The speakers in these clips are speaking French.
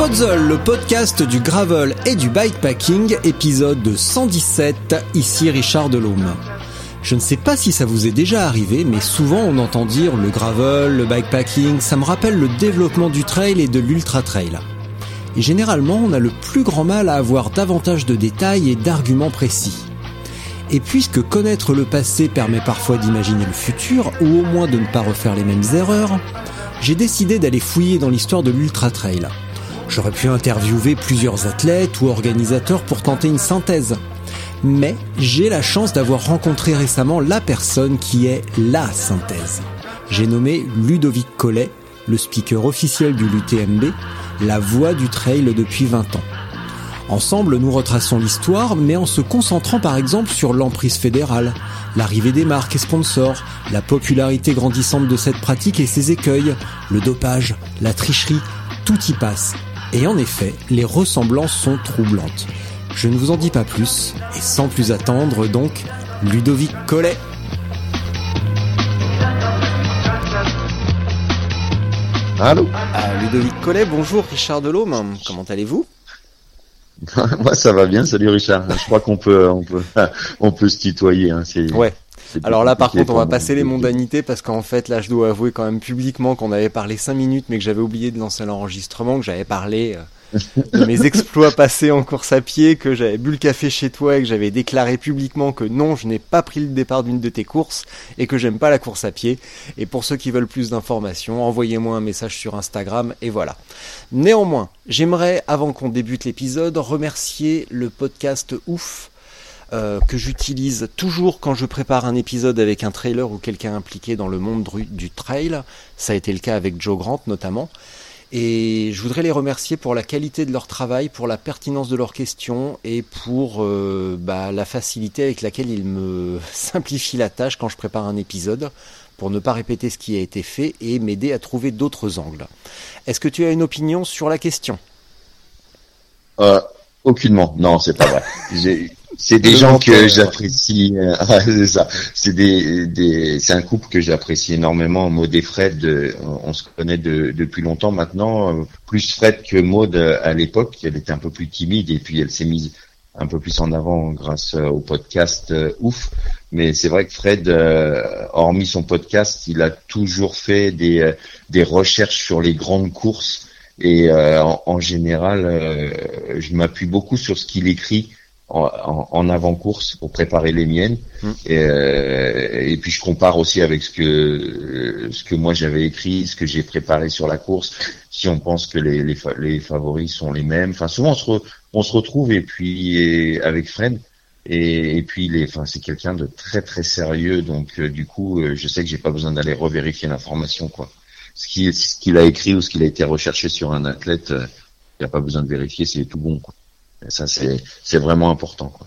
Spotzel, le podcast du gravel et du bikepacking, épisode 117, ici Richard Delhomme. Je ne sais pas si ça vous est déjà arrivé, mais souvent on entend dire le gravel, le bikepacking, ça me rappelle le développement du trail et de l'ultra trail. Et généralement on a le plus grand mal à avoir davantage de détails et d'arguments précis. Et puisque connaître le passé permet parfois d'imaginer le futur, ou au moins de ne pas refaire les mêmes erreurs, j'ai décidé d'aller fouiller dans l'histoire de l'ultra trail. J'aurais pu interviewer plusieurs athlètes ou organisateurs pour tenter une synthèse. Mais j'ai la chance d'avoir rencontré récemment la personne qui est la synthèse. J'ai nommé Ludovic Collet, le speaker officiel du LUTMB, la voix du trail depuis 20 ans. Ensemble, nous retraçons l'histoire, mais en se concentrant par exemple sur l'emprise fédérale, l'arrivée des marques et sponsors, la popularité grandissante de cette pratique et ses écueils, le dopage, la tricherie, tout y passe et en effet, les ressemblances sont troublantes. Je ne vous en dis pas plus, et sans plus attendre donc, Ludovic Collet. Allô ah, Ludovic Collet, bonjour Richard Delhomme, comment allez-vous Moi ça va bien, salut Richard. Je crois qu'on peut, on peut, on peut se tutoyer. Hein, ouais, alors là, par contre, on va passer les mondanités parce qu'en fait, là, je dois avouer quand même publiquement qu'on avait parlé 5 minutes, mais que j'avais oublié de lancer l'enregistrement, que j'avais parlé euh, de mes exploits passés en course à pied, que j'avais bu le café chez toi et que j'avais déclaré publiquement que non, je n'ai pas pris le départ d'une de tes courses et que j'aime pas la course à pied. Et pour ceux qui veulent plus d'informations, envoyez-moi un message sur Instagram et voilà. Néanmoins, j'aimerais, avant qu'on débute l'épisode, remercier le podcast Ouf euh, que j'utilise toujours quand je prépare un épisode avec un trailer ou quelqu'un impliqué dans le monde du trail. Ça a été le cas avec Joe Grant notamment. Et je voudrais les remercier pour la qualité de leur travail, pour la pertinence de leurs questions et pour euh, bah, la facilité avec laquelle ils me simplifient la tâche quand je prépare un épisode pour ne pas répéter ce qui a été fait et m'aider à trouver d'autres angles. Est-ce que tu as une opinion sur la question? Euh, Aucunement. Non, c'est pas vrai. C'est des gens que j'apprécie. Euh, c'est ça. C'est des, des c'est un couple que j'apprécie énormément. Maud et Fred, euh, on se connaît de, depuis longtemps maintenant. Euh, plus Fred que Maud à l'époque. Elle était un peu plus timide et puis elle s'est mise un peu plus en avant grâce au podcast ouf. Mais c'est vrai que Fred, hormis son podcast, il a toujours fait des, des recherches sur les grandes courses. Et en, en, général, je m'appuie beaucoup sur ce qu'il écrit en, avant-course pour préparer les miennes. Mm. Et, euh, et, puis je compare aussi avec ce que ce que moi j'avais écrit, ce que j'ai préparé sur la course. Si on pense que les, les, les favoris sont les mêmes, enfin souvent on se, on se retrouve et puis avec Fred. Et, et puis les, enfin c'est quelqu'un de très très sérieux, donc euh, du coup euh, je sais que j'ai pas besoin d'aller revérifier l'information quoi. Ce qu'il ce qu'il a écrit ou ce qu'il a été recherché sur un athlète, euh, il n'y a pas besoin de vérifier, c'est tout bon. Quoi. Et ça, c'est vraiment important. Quoi.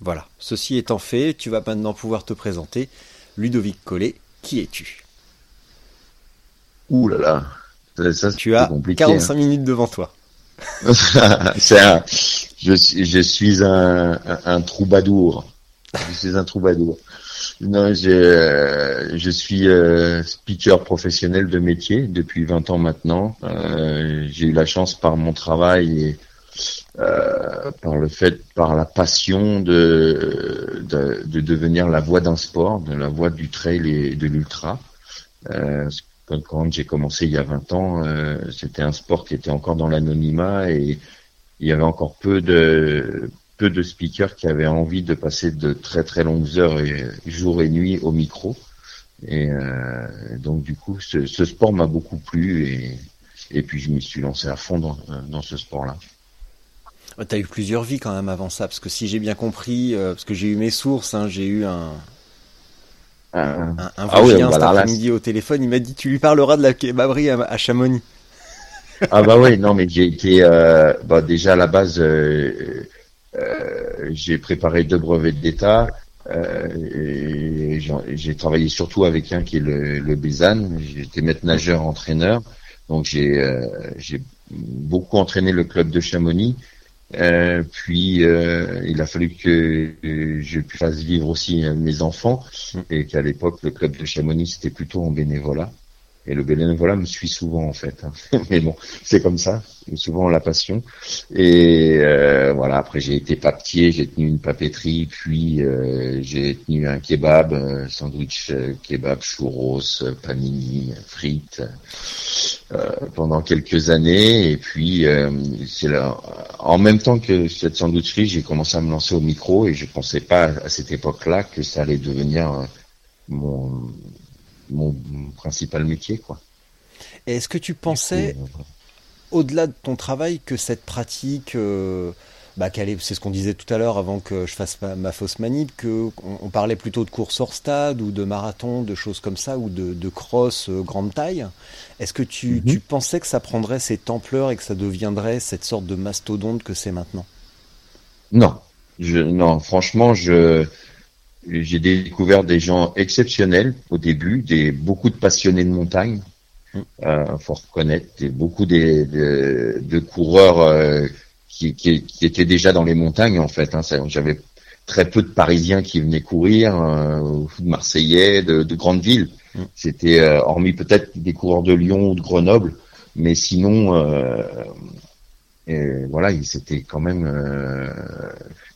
Voilà. Ceci étant fait, tu vas maintenant pouvoir te présenter. Ludovic Collet, qui es-tu? Ouh là là. Ça, tu as 45 hein. minutes devant toi. c'est un, je, je suis un, un, troubadour. Je suis un troubadour. Non, je, je suis euh, speaker professionnel de métier depuis 20 ans maintenant. Euh, j'ai eu la chance par mon travail et euh, par le fait, par la passion de, de, de devenir la voix d'un sport, de la voix du trail et de l'ultra. Euh, quand, j'ai commencé il y a 20 ans, euh, c'était un sport qui était encore dans l'anonymat et il y avait encore peu de peu de speakers qui avaient envie de passer de très très longues heures et, jour et nuit au micro. Et euh, donc du coup, ce, ce sport m'a beaucoup plu et Et puis je me suis lancé à fond dans, dans ce sport-là. Tu as eu plusieurs vies quand même avant ça, parce que si j'ai bien compris, parce que j'ai eu mes sources, hein, j'ai eu un, un, un ah oui, cet après-midi au téléphone, il m'a dit tu lui parleras de la kebaberie à, Chamonix. ah bah oui, non mais j'ai été euh, bah déjà à la base euh, euh, j'ai préparé deux brevets d'État j'ai travaillé surtout avec un qui est le, le Bézanne. J'étais maître nageur entraîneur, donc j'ai j'ai beaucoup entraîné le club de Chamonix euh, puis euh, il a fallu que je fasse vivre aussi mes enfants mm. et qu'à l'époque le club de Chamonix c'était plutôt en bénévolat. Et le bénévolat me suit souvent en fait. Hein. Mais bon, c'est comme ça, souvent la passion. Et euh, voilà, après j'ai été papetier, j'ai tenu une papeterie, puis euh, j'ai tenu un kebab, euh, sandwich kebab, churros, panini, frites, pendant quelques années. Et puis c'est là, en même temps que cette sandwicherie, j'ai commencé à me lancer au micro et je pensais pas à cette époque-là que ça allait devenir mon mon principal métier, quoi. Est-ce que tu pensais, euh, au-delà de ton travail, que cette pratique, euh, bah, c'est ce qu'on disait tout à l'heure avant que je fasse ma, fausse manip, que on, parlait plutôt de course hors stade ou de marathon, de choses comme ça, ou de, cross euh, grande taille. Est-ce que tu, mhm. tu, pensais que ça prendrait cette ampleur et que ça deviendrait cette sorte de mastodonte que c'est maintenant? Non, je, non, franchement, je j'ai découvert des gens exceptionnels au début, des beaucoup de passionnés de montagne. Mm. Euh, faut reconnaître, des, beaucoup des, de, de coureurs euh, qui, qui, qui, étaient déjà dans les montagnes en fait. Hein, J'avais très peu de Parisiens qui venaient courir, euh, de Marseillais, de, de grandes villes. Mm. C'était euh, hormis peut-être des coureurs de Lyon ou de Grenoble, mais sinon, euh, et voilà, c'était quand même, euh,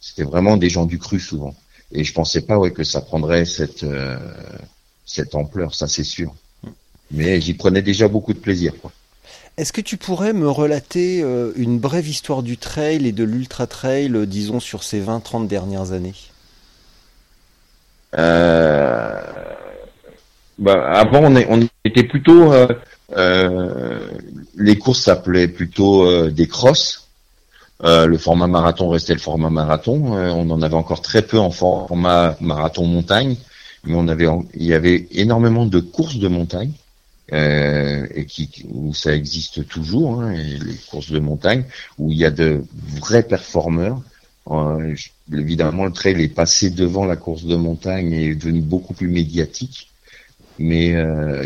c'était vraiment des gens du cru souvent. Et je pensais pas ouais, que ça prendrait cette, euh, cette ampleur, ça c'est sûr. Mais j'y prenais déjà beaucoup de plaisir. Est-ce que tu pourrais me relater euh, une brève histoire du trail et de l'ultra trail, euh, disons, sur ces 20-30 dernières années? Euh, bah, Avant, on, est, on, était plutôt... les courses s'appelaient plutôt des crosses. Euh, le format marathon restait le format marathon. Euh, on en avait encore très peu en format marathon montagne, mais on avait, il y avait énormément de courses de montagne euh, et qui, où ça existe toujours, hein, les courses de montagne où il y a de vrais performeurs. évidemment, le trail est passé devant la course de montagne et est devenu beaucoup plus médiatique. Mais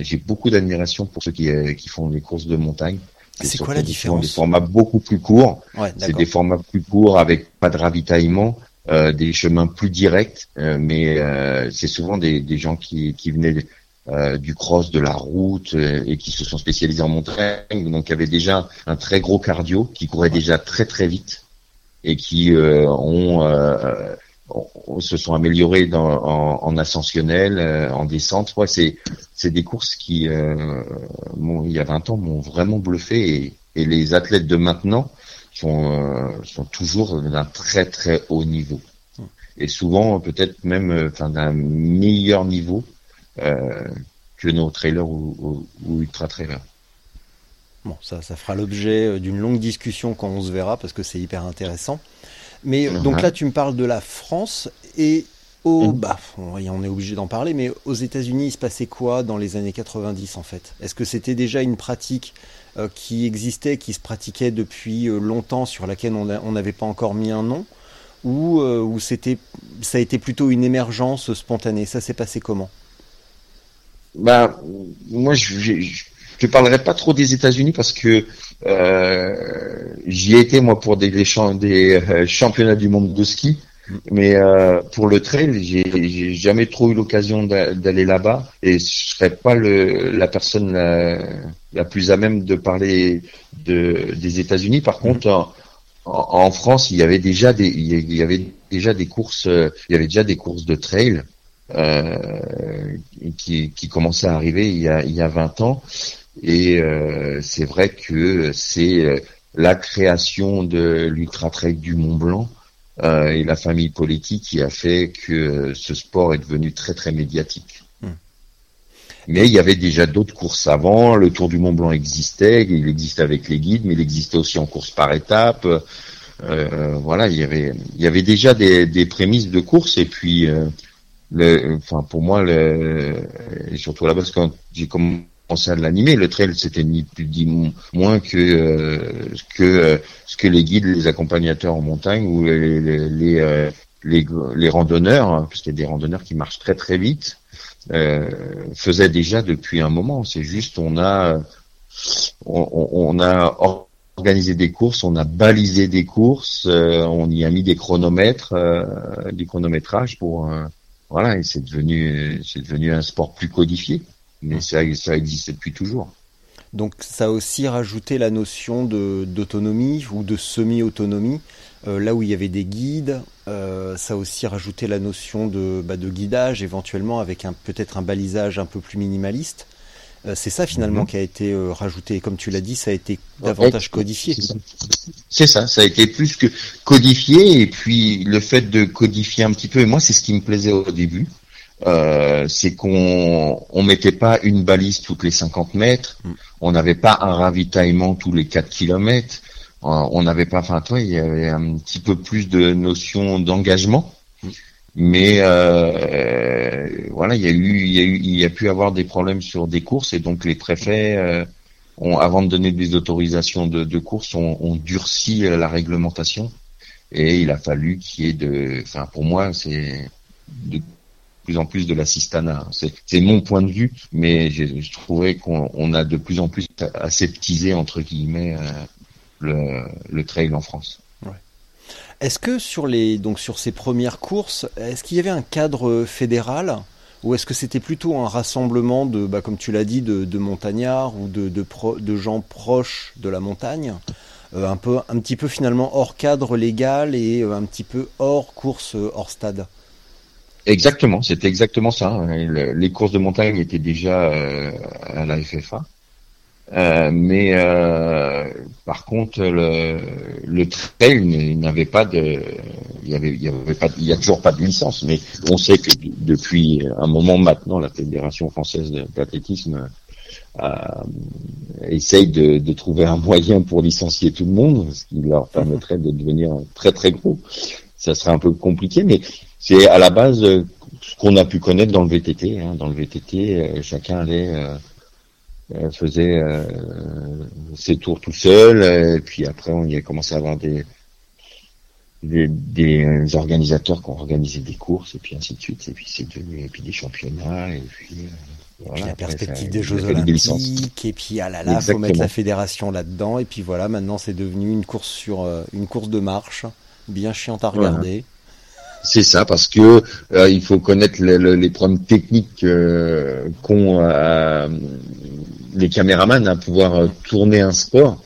j'ai beaucoup d'admiration pour ceux qui, qui font les courses de montagne c'est quoi la différence Des formats beaucoup plus courts. c'est des formats plus courts avec pas de ravitaillement, euh, des chemins plus directs, euh, mais euh, c'est souvent des, des, gens qui, qui venaient euh, du cross, de la route et qui se sont spécialisés en montagne, donc qui avaient déjà un très gros cardio, qui couraient déjà très très vite et qui ont se sont améliorés dans, en, ascensionnel, euh, en descente. C'est des courses qui, euh, il y a 20 ans, m'ont vraiment bluffé et, les athlètes de maintenant sont euh, sont toujours d'un très très haut niveau et souvent peut-être même, d'un meilleur niveau que nos trailers ou, ultra trailers. Bon, ça fera l'objet d'une longue discussion quand on se verra parce que c'est hyper intéressant. Mais donc là, tu me parles de la France et au, bah, on est obligé d'en parler, mais aux États-Unis, il se passait quoi dans les années 90 en fait? Est-ce que c'était déjà une pratique euh, qui existait, qui se pratiquait depuis euh, longtemps, sur laquelle on n'avait pas encore mis un nom, ou, euh, ou c'était, ça a été plutôt une émergence spontanée? Ça s'est passé comment? Bah, moi, je, je, je parlerai pas trop des États-Unis parce que euh, j'y ai été moi pour des, des, euh, championnats du monde de ski, mais euh, pour le trail, j'ai jamais trop eu l'occasion d'aller là-bas et je serais pas le, la personne la, plus à même de parler de, des États-Unis. Par mm-hmm. contre, en, en, France, il y avait déjà des il y avait déjà des courses, il y avait déjà des courses de trail. Euh, qui, qui commençaient à arriver il y a, il y a 20 ans et euh, c'est vrai que c'est euh, la création de l'Ultra Trail du Mont Blanc euh, et la famille politique qui a fait que ce sport est devenu très très médiatique. Hmm. Mais il y avait déjà d'autres courses avant. Le Tour du Mont Blanc existait, il existait avec les guides, mais il existait aussi en course par étapes. Euh, voilà, il y avait, il y avait déjà des, des prémices de course et puis, euh, le, enfin pour moi, le, et surtout là-bas, quand j'ai commencé le trail c'était ni plus ni moins que euh, que euh, ce que les guides, les accompagnateurs en montagne ou les les, les, les randonneurs, hein, parce qu'il y a des randonneurs qui marchent très très vite, faisaient déjà depuis un moment. C'est juste on a on, a organisé des courses, on a balisé des courses, euh, on y a mis des chronomètres, euh, du chronométrage pour euh, voilà, et c'est devenu c'est devenu un sport plus codifié, mais ça ça existe depuis toujours. Donc ça a aussi rajouté la notion de d'autonomie ou de semi-autonomie. là où il y avait des guides, ça a aussi rajouté la notion de, bah, de guidage éventuellement avec un peut-être un balisage un peu plus minimaliste. Euh, c'est ça finalement mhm. qui a été euh, rajouté. Comme tu l'as dit, ça a été davantage codifié. C'est ça. ça, a été plus que codifié. Et puis le fait de codifier un petit peu, et moi c'est ce qui me plaisait au début, euh, c'est qu'on on mettait pas une balise toutes les 50 mètres, mm. on n'avait pas un ravitaillement tous les 4 kilomètres, on n'avait pas, enfin toi, il y avait un petit peu plus de notion d'engagement. Mm. Mais euh, voilà, il y a eu, il y a eu, il y a pu avoir des problèmes sur des courses et donc les préfets, euh, ont, avant de donner des autorisations de, de courses, ont, ont, durci la réglementation et il a fallu qu'il y ait de, enfin pour moi c'est de plus en plus de l'assistanat. C'est mon point de vue, mais je, trouvais qu'on a de plus en plus aseptisé entre guillemets euh, le, le trail en France. Est-ce que sur les donc sur ces premières courses, est-ce qu'il y avait un cadre fédéral ou est-ce que c'était plutôt un rassemblement de, bah, comme tu l'as dit, de, montagnards ou de, gens proches de la montagne, euh, un peu, un petit peu finalement hors cadre légal et euh, un petit peu hors course, hors stade? Exactement, c'était exactement ça. Les courses de montagne étaient déjà à la FFA. Euh, mais euh, par contre, le, le trail n'avait pas de, il y avait, il y avait pas, il y a toujours pas de licence. Mais on sait que depuis un moment maintenant, la fédération française d'athlétisme euh, essaye de, de, trouver un moyen pour licencier tout le monde, ce qui leur permettrait de devenir très très gros. Ça serait un peu compliqué, mais c'est à la base ce qu'on a pu connaître dans le VTT. Hein. Dans le VTT, chacun allait faisait euh, ses tours tout seul, et puis après on y a commencé à avoir des, des, organisateurs qui ont organisé des courses, et puis ainsi de suite, et puis c'est devenu, et puis des championnats, et puis... Euh, voilà, la perspective des Jeux Olympiques, et puis ah là là, faut mettre la fédération là-dedans, et puis voilà, maintenant c'est devenu une course sur euh, une course de marche, bien chiante à regarder. C'est ça, parce que il faut connaître les problèmes techniques qu'ont les caméramans à pouvoir euh, tourner un sport.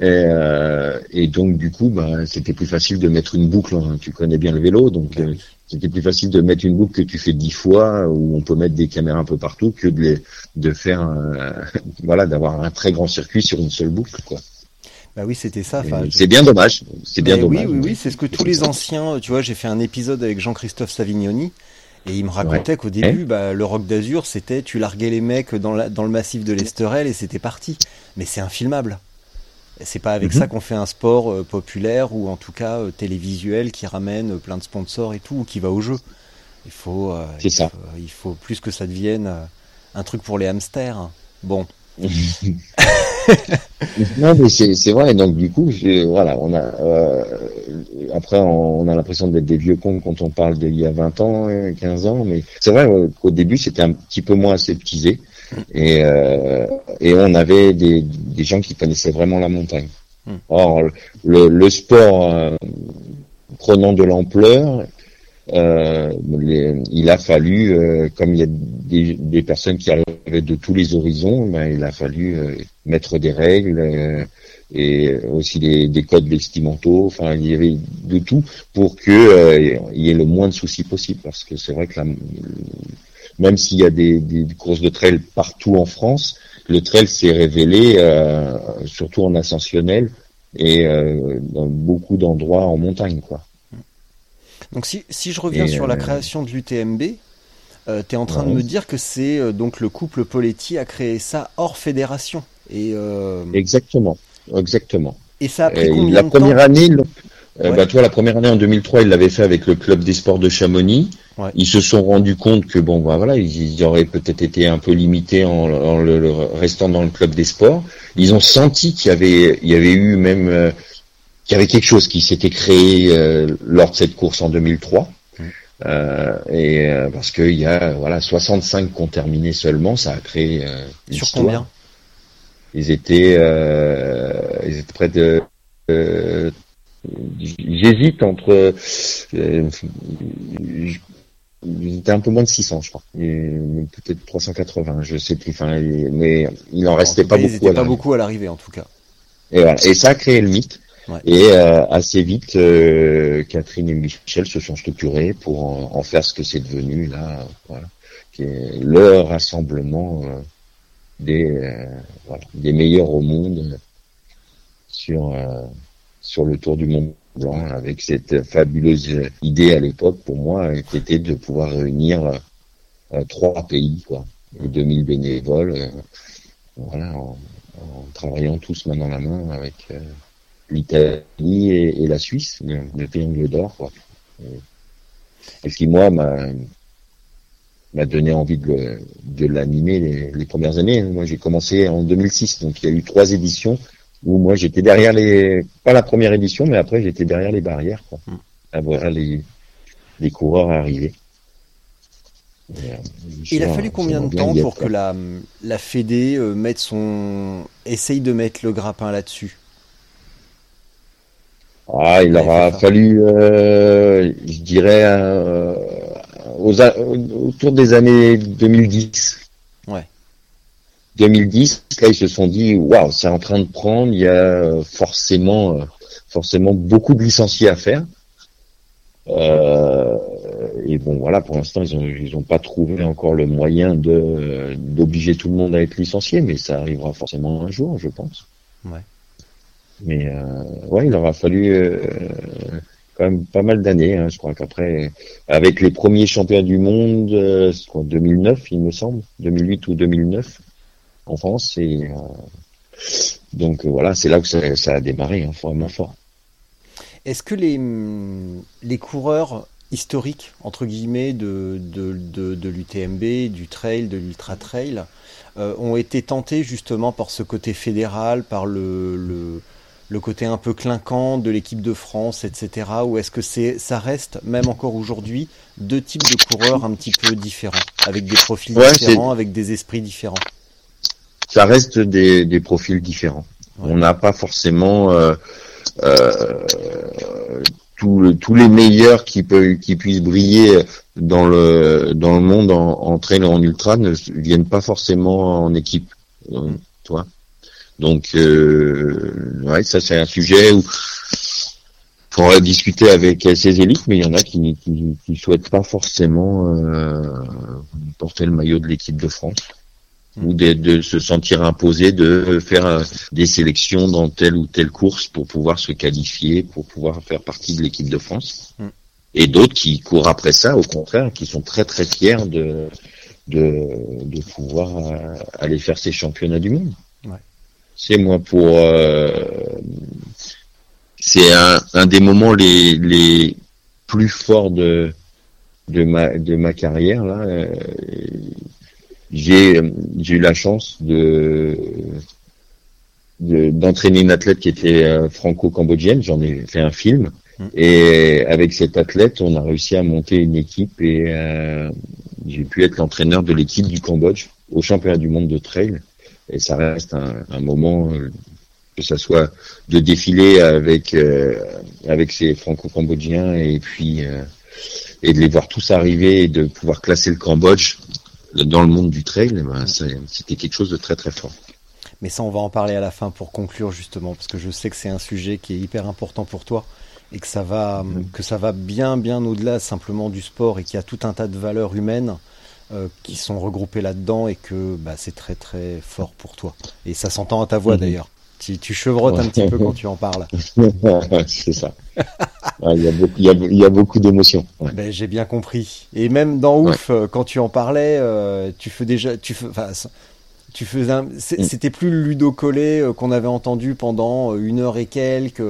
Et, euh, et donc du coup, bah, c'était plus facile de mettre une boucle. Hein. Tu connais bien le vélo, donc euh, c'était plus facile de mettre une boucle que tu fais dix fois, où on peut mettre des caméras un peu partout, que de, les, de faire, voilà, d'avoir un très grand circuit sur une seule boucle, quoi. Bah oui, c'était ça. C'est bien dommage. C'est bien dommage. Oui, oui, oui, c'est ce que tous les anciens. Tu vois, j'ai fait un épisode avec Jean-Christophe Savignoni et il me racontait qu'au début, bah, le rock d'Azur, c'était tu larguais les mecs dans, la, dans le massif de l'Esterel et c'était parti. Mais c'est infilmable. C'est pas avec mhm. ça qu'on fait un sport euh, populaire ou en tout cas euh, télévisuel qui ramène euh, plein de sponsors et tout, ou qui va au jeu. Il faut, il, ça. Faut il faut plus que ça devienne un truc pour les hamsters. Bon. non, mais c'est vrai. Donc du coup, voilà, on a euh, après on, a l'impression d'être des vieux cons quand on parle d'il y a 20 ans, 15 ans, mais c'est vrai qu'au début c'était un petit peu moins aseptisé et euh, et on avait des, des gens qui connaissaient vraiment la montagne. Hmm. Or le, le sport euh, prenant de l'ampleur, euh, il a fallu, euh, comme il y a des, des, personnes qui arrivaient de tous les horizons, ben, il a fallu euh, mettre des règles euh, et aussi des, des, codes vestimentaux. Enfin, il y avait de tout pour que il y ait le moins de soucis possible, parce que c'est vrai que la, même s'il y a des, des, courses de trail partout en France, le trail s'est révélé, surtout en ascensionnel et dans beaucoup d'endroits en montagne, quoi. Donc si, si je reviens sur la euh, création de l'UTMB, euh, tu es en train de me dire que c'est donc le couple Poletti a créé ça hors fédération. Et, Exactement, exactement. Et ça a pris combien la de première temps année, bah, toi, la première année en 2003, il l'avait fait avec le club des sports de Chamonix. Ils se sont rendus compte que bon, bah, voilà, ils, auraient peut-être été un peu limités en, en le, restant dans le club des sports. Ils ont senti qu'il y avait, il y avait eu même, euh, qu'il y avait quelque chose qui s'était créé euh, lors de cette course en 2003. Euh, et euh, parce qu'il y a voilà 65 qui ont terminé seulement, ça a créé sur combien? Ils étaient, ils étaient près de J'hésite entre. Euh, J'étais un peu moins de 600, je crois. Peut-être 380, je sais plus. Enfin, mais il en restait pas beaucoup. Ils pas beaucoup à l'arrivée, en tout cas. Et voilà. Et ça a créé le mythe. Et euh, assez vite, euh, Catherine et Michel se sont structurés pour en, faire ce que c'est devenu là, voilà, qui est le rassemblement euh, des euh, voilà, des meilleurs au monde sur sur le tour du Mont Blanc avec cette fabuleuse idée à l'époque pour moi qui était de pouvoir réunir euh, trois pays quoi et 2000 bénévoles euh, voilà en, travaillant tous main dans la main avec euh, l'Italie et, la Suisse le, le triangle d'or quoi. Et, ce moi m'a m'a donné envie de, de l'animer les, les, premières années. Moi, j'ai commencé en 2006, donc il y a eu trois éditions où moi j'étais derrière les, pas la première édition, mais après j'étais derrière les barrières, quoi, mm. à voir les, les coureurs arriver. Euh, Il a fallu combien de temps pour que la, la Fédé euh, mette son, essaye de mettre le grappin là-dessus? Ah, il aura fallu, euh, je dirais, euh, aux, autour des années 2010. 2010, là ils se sont dit waouh, c'est en train de prendre, il y a euh, forcément euh, forcément beaucoup de licenciés à faire. Euh, et bon voilà, pour l'instant ils ont ils ont pas trouvé encore le moyen de d'obliger tout le monde à être licencié, mais ça arrivera forcément un jour, je pense. Ouais. Mais euh, ouais, il aura fallu euh, pas mal d'années. Hein, je crois qu'après, avec les premiers champions du monde, euh, 2009, il me semble, 2008 ou 2009, en France. Euh, donc euh, voilà, c'est là que ça, a démarré, hein, vraiment fort. Est-ce que les, coureurs historiques, entre guillemets, de, l'UTMB, du trail, de l'ultra trail, euh, ont été tentés justement par ce côté fédéral, par le, le côté un peu clinquant de l'équipe de France, etc. Ou est-ce que c'est, ça reste, même encore aujourd'hui, deux types de coureurs un petit peu différents, avec des profils différents, avec des esprits différents? Ça reste des, des profils différents. On n'a pas forcément euh, euh, tous les meilleurs qui peuvent qui puissent briller dans le dans le monde en, en trail en ultra ne viennent pas forcément en équipe, euh, toi. Donc euh, ouais, ça c'est un sujet où faudrait discuter avec ces élites, mais il y en a qui qui, qui souhaitent pas forcément euh, porter le maillot de l'équipe de France ou de, se sentir imposé de faire euh, des sélections dans telle ou telle course pour pouvoir se qualifier, pour pouvoir faire partie de l'équipe de France. Mm. Et d'autres qui courent après ça, au contraire, qui sont très très fiers de de, de pouvoir euh, aller faire ces championnats du monde. C'est moi pour euh, c'est un, un des moments les les plus forts de de ma de ma carrière là. Euh, j'ai j'ai eu la chance de d'entraîner une athlète qui était euh, franco-cambodgienne. J'en ai fait un film. Mmh. Et avec cette athlète, on a réussi à monter une équipe et euh, j'ai pu être l'entraîneur de l'équipe du Cambodge au championnat du monde de trail. Et ça reste un, un moment, euh, que ça soit de défiler avec avec ces franco-cambodgiens et puis et de les voir tous arriver et de pouvoir classer le Cambodge dans le monde du trail, eh ben, c'était quelque chose de très très fort. Mais ça, on va en parler à la fin pour conclure justement, parce que je sais que c'est un sujet qui est hyper important pour toi et que ça va, mm-hmm. que ça va bien bien au-delà simplement du sport et qu'il y a tout un tas de valeurs humaines euh, qui sont regroupées là-dedans et que bah, c'est très très fort pour toi. Et ça s'entend à ta voix mm-hmm. d'ailleurs. Tu, tu chevrottes un petit peu quand tu en parles. c'est ça. Il y a beaucoup, il y a, beaucoup d'émotions. Ben, j'ai bien compris. Et même dans Ouf, quand tu en parlais, tu fais déjà, tu fais, tu faisais, mm. c'était plus le Ludo Collet qu'on avait entendu pendant une heure et quelques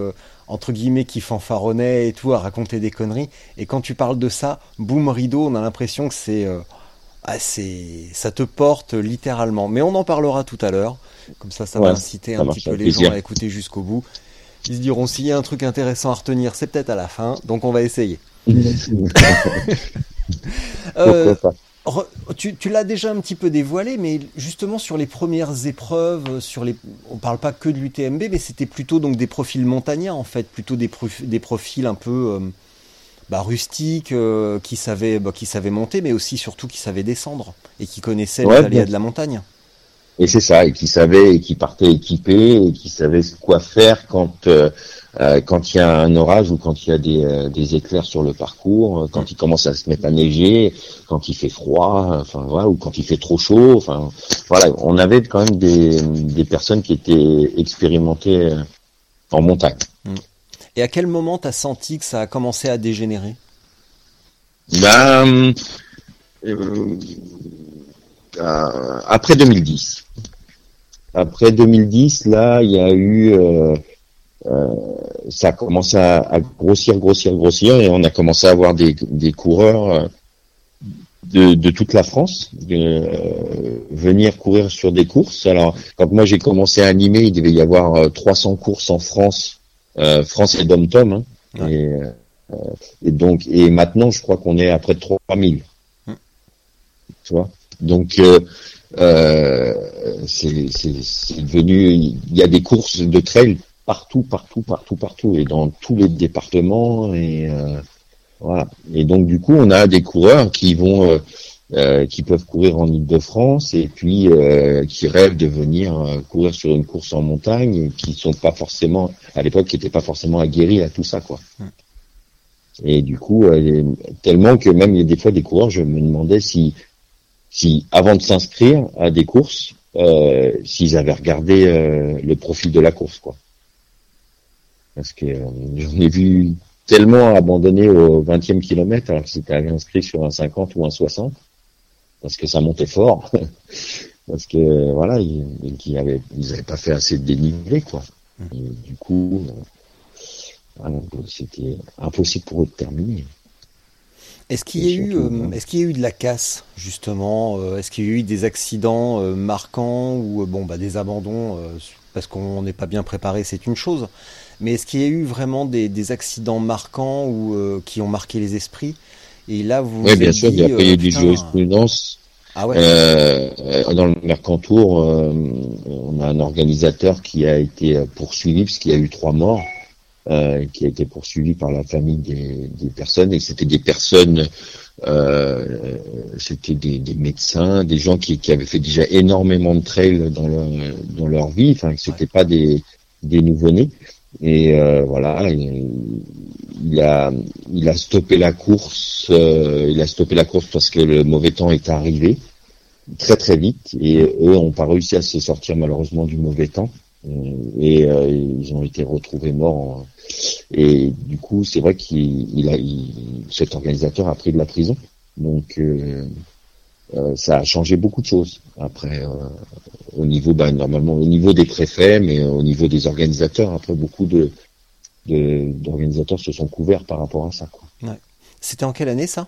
entre guillemets qui fanfaronnait et tout à raconter des conneries. Et quand tu parles de ça, boum rideau, on a l'impression que c'est euh, ah, ça te porte littéralement. Mais on en parlera tout à l'heure. Comme ça, ça va inciter un petit peu les gens à écouter jusqu'au bout. Ils se diront s'il y a un truc intéressant à retenir, c'est peut-être à la fin. Donc on va essayer. euh, tu, l'as déjà un petit peu dévoilé, mais justement sur les premières épreuves, sur les, on parle pas que de l'UTMB, mais c'était plutôt donc des profils montagnards en fait, plutôt des, des profils un peu euh, bah, rustiques, euh, qui savaient, bah, qui savaient monter, mais aussi surtout qui savaient descendre et qui connaissaient les aléas de la montagne. Et c'est ça, et qui savaient, et qui partaient équipés, et qui savaient quoi faire quand euh, euh, quand il y a un orage ou quand il y a des, des éclairs sur le parcours, quand il commence à se mettre à neiger, quand il fait froid, enfin voilà, ou quand il fait trop chaud, enfin voilà, on avait quand même des, des personnes qui étaient expérimentées en montagne. Et à quel moment t'as senti que ça a commencé à dégénérer? Ben après 2010. Après 2010, là, il y a eu euh, ça a commencé à, grossir, grossir, grossir, et on a commencé à avoir des, des coureurs euh, de, de, toute la France euh, venir courir sur des courses. Alors, quand moi j'ai commencé à animer, il devait y avoir 300 courses en France, France et Dom-Tom, hein, et, et, donc, et maintenant, je crois qu'on est à près de 3000. Hum. Tu vois? Donc, euh, c'est devenu, il y a des courses de trail partout, partout, partout, partout, et dans tous les départements. Et euh, voilà. Et donc du coup, on a des coureurs qui vont, euh, euh, qui peuvent courir en Ile-de-France et puis qui rêvent de venir courir sur une course en montagne, et qui sont pas forcément, à l'époque, qui n'étaient pas forcément aguerris à tout ça, quoi. Et du coup, tellement que même il y a des fois des coureurs, je me demandais si, si avant de s'inscrire à des courses, s'ils avaient regardé le profil de la course, quoi. Parce que euh, j'en ai vu tellement abandonner au 20e kilomètre alors que c'était inscrit sur un 50 ou un 60 parce que ça montait fort parce que voilà ils, ils avaient ils pas fait assez de dénivelé quoi. Et du coup euh, c'était impossible pour eux de terminer. Est-ce qu'il y a eu, euh, est-ce qu'il y a eu de la casse justement Est-ce qu'il y a eu des accidents marquants ou bon bah des abandons parce qu'on n'est pas bien préparé, c'est une chose. Mais est-ce qu'il y a eu vraiment des, accidents marquants ou euh, qui ont marqué les esprits? Et là, vous. Oui, bien sûr, il y a eu des jurisprudences. Ah ouais. Euh, dans le Mercantour, euh, on a un organisateur qui a été poursuivi parce qu'il y a eu trois morts, euh, qui a été poursuivi par la famille des, des personnes et c'était des personnes, euh, c'était des, des, médecins, des gens qui, qui, avaient fait déjà énormément de trails dans leur, dans leur vie, enfin c'était pas des, des nouveau-nés. Et euh, voilà, il, a il a stoppé la course. Euh, il a stoppé la course parce que le mauvais temps est arrivé très très vite et eux ont pas réussi à se sortir malheureusement du mauvais temps euh, et ils ont été retrouvés morts. Et du coup, c'est vrai qu'il cet organisateur a pris de la prison. Donc euh, ça a changé beaucoup de choses. Après, euh, au niveau, bah, normalement, au niveau des préfets, mais au niveau des organisateurs, après beaucoup de d'organisateurs se sont couverts par rapport à ça. Quoi. Ouais. C'était en quelle année ça?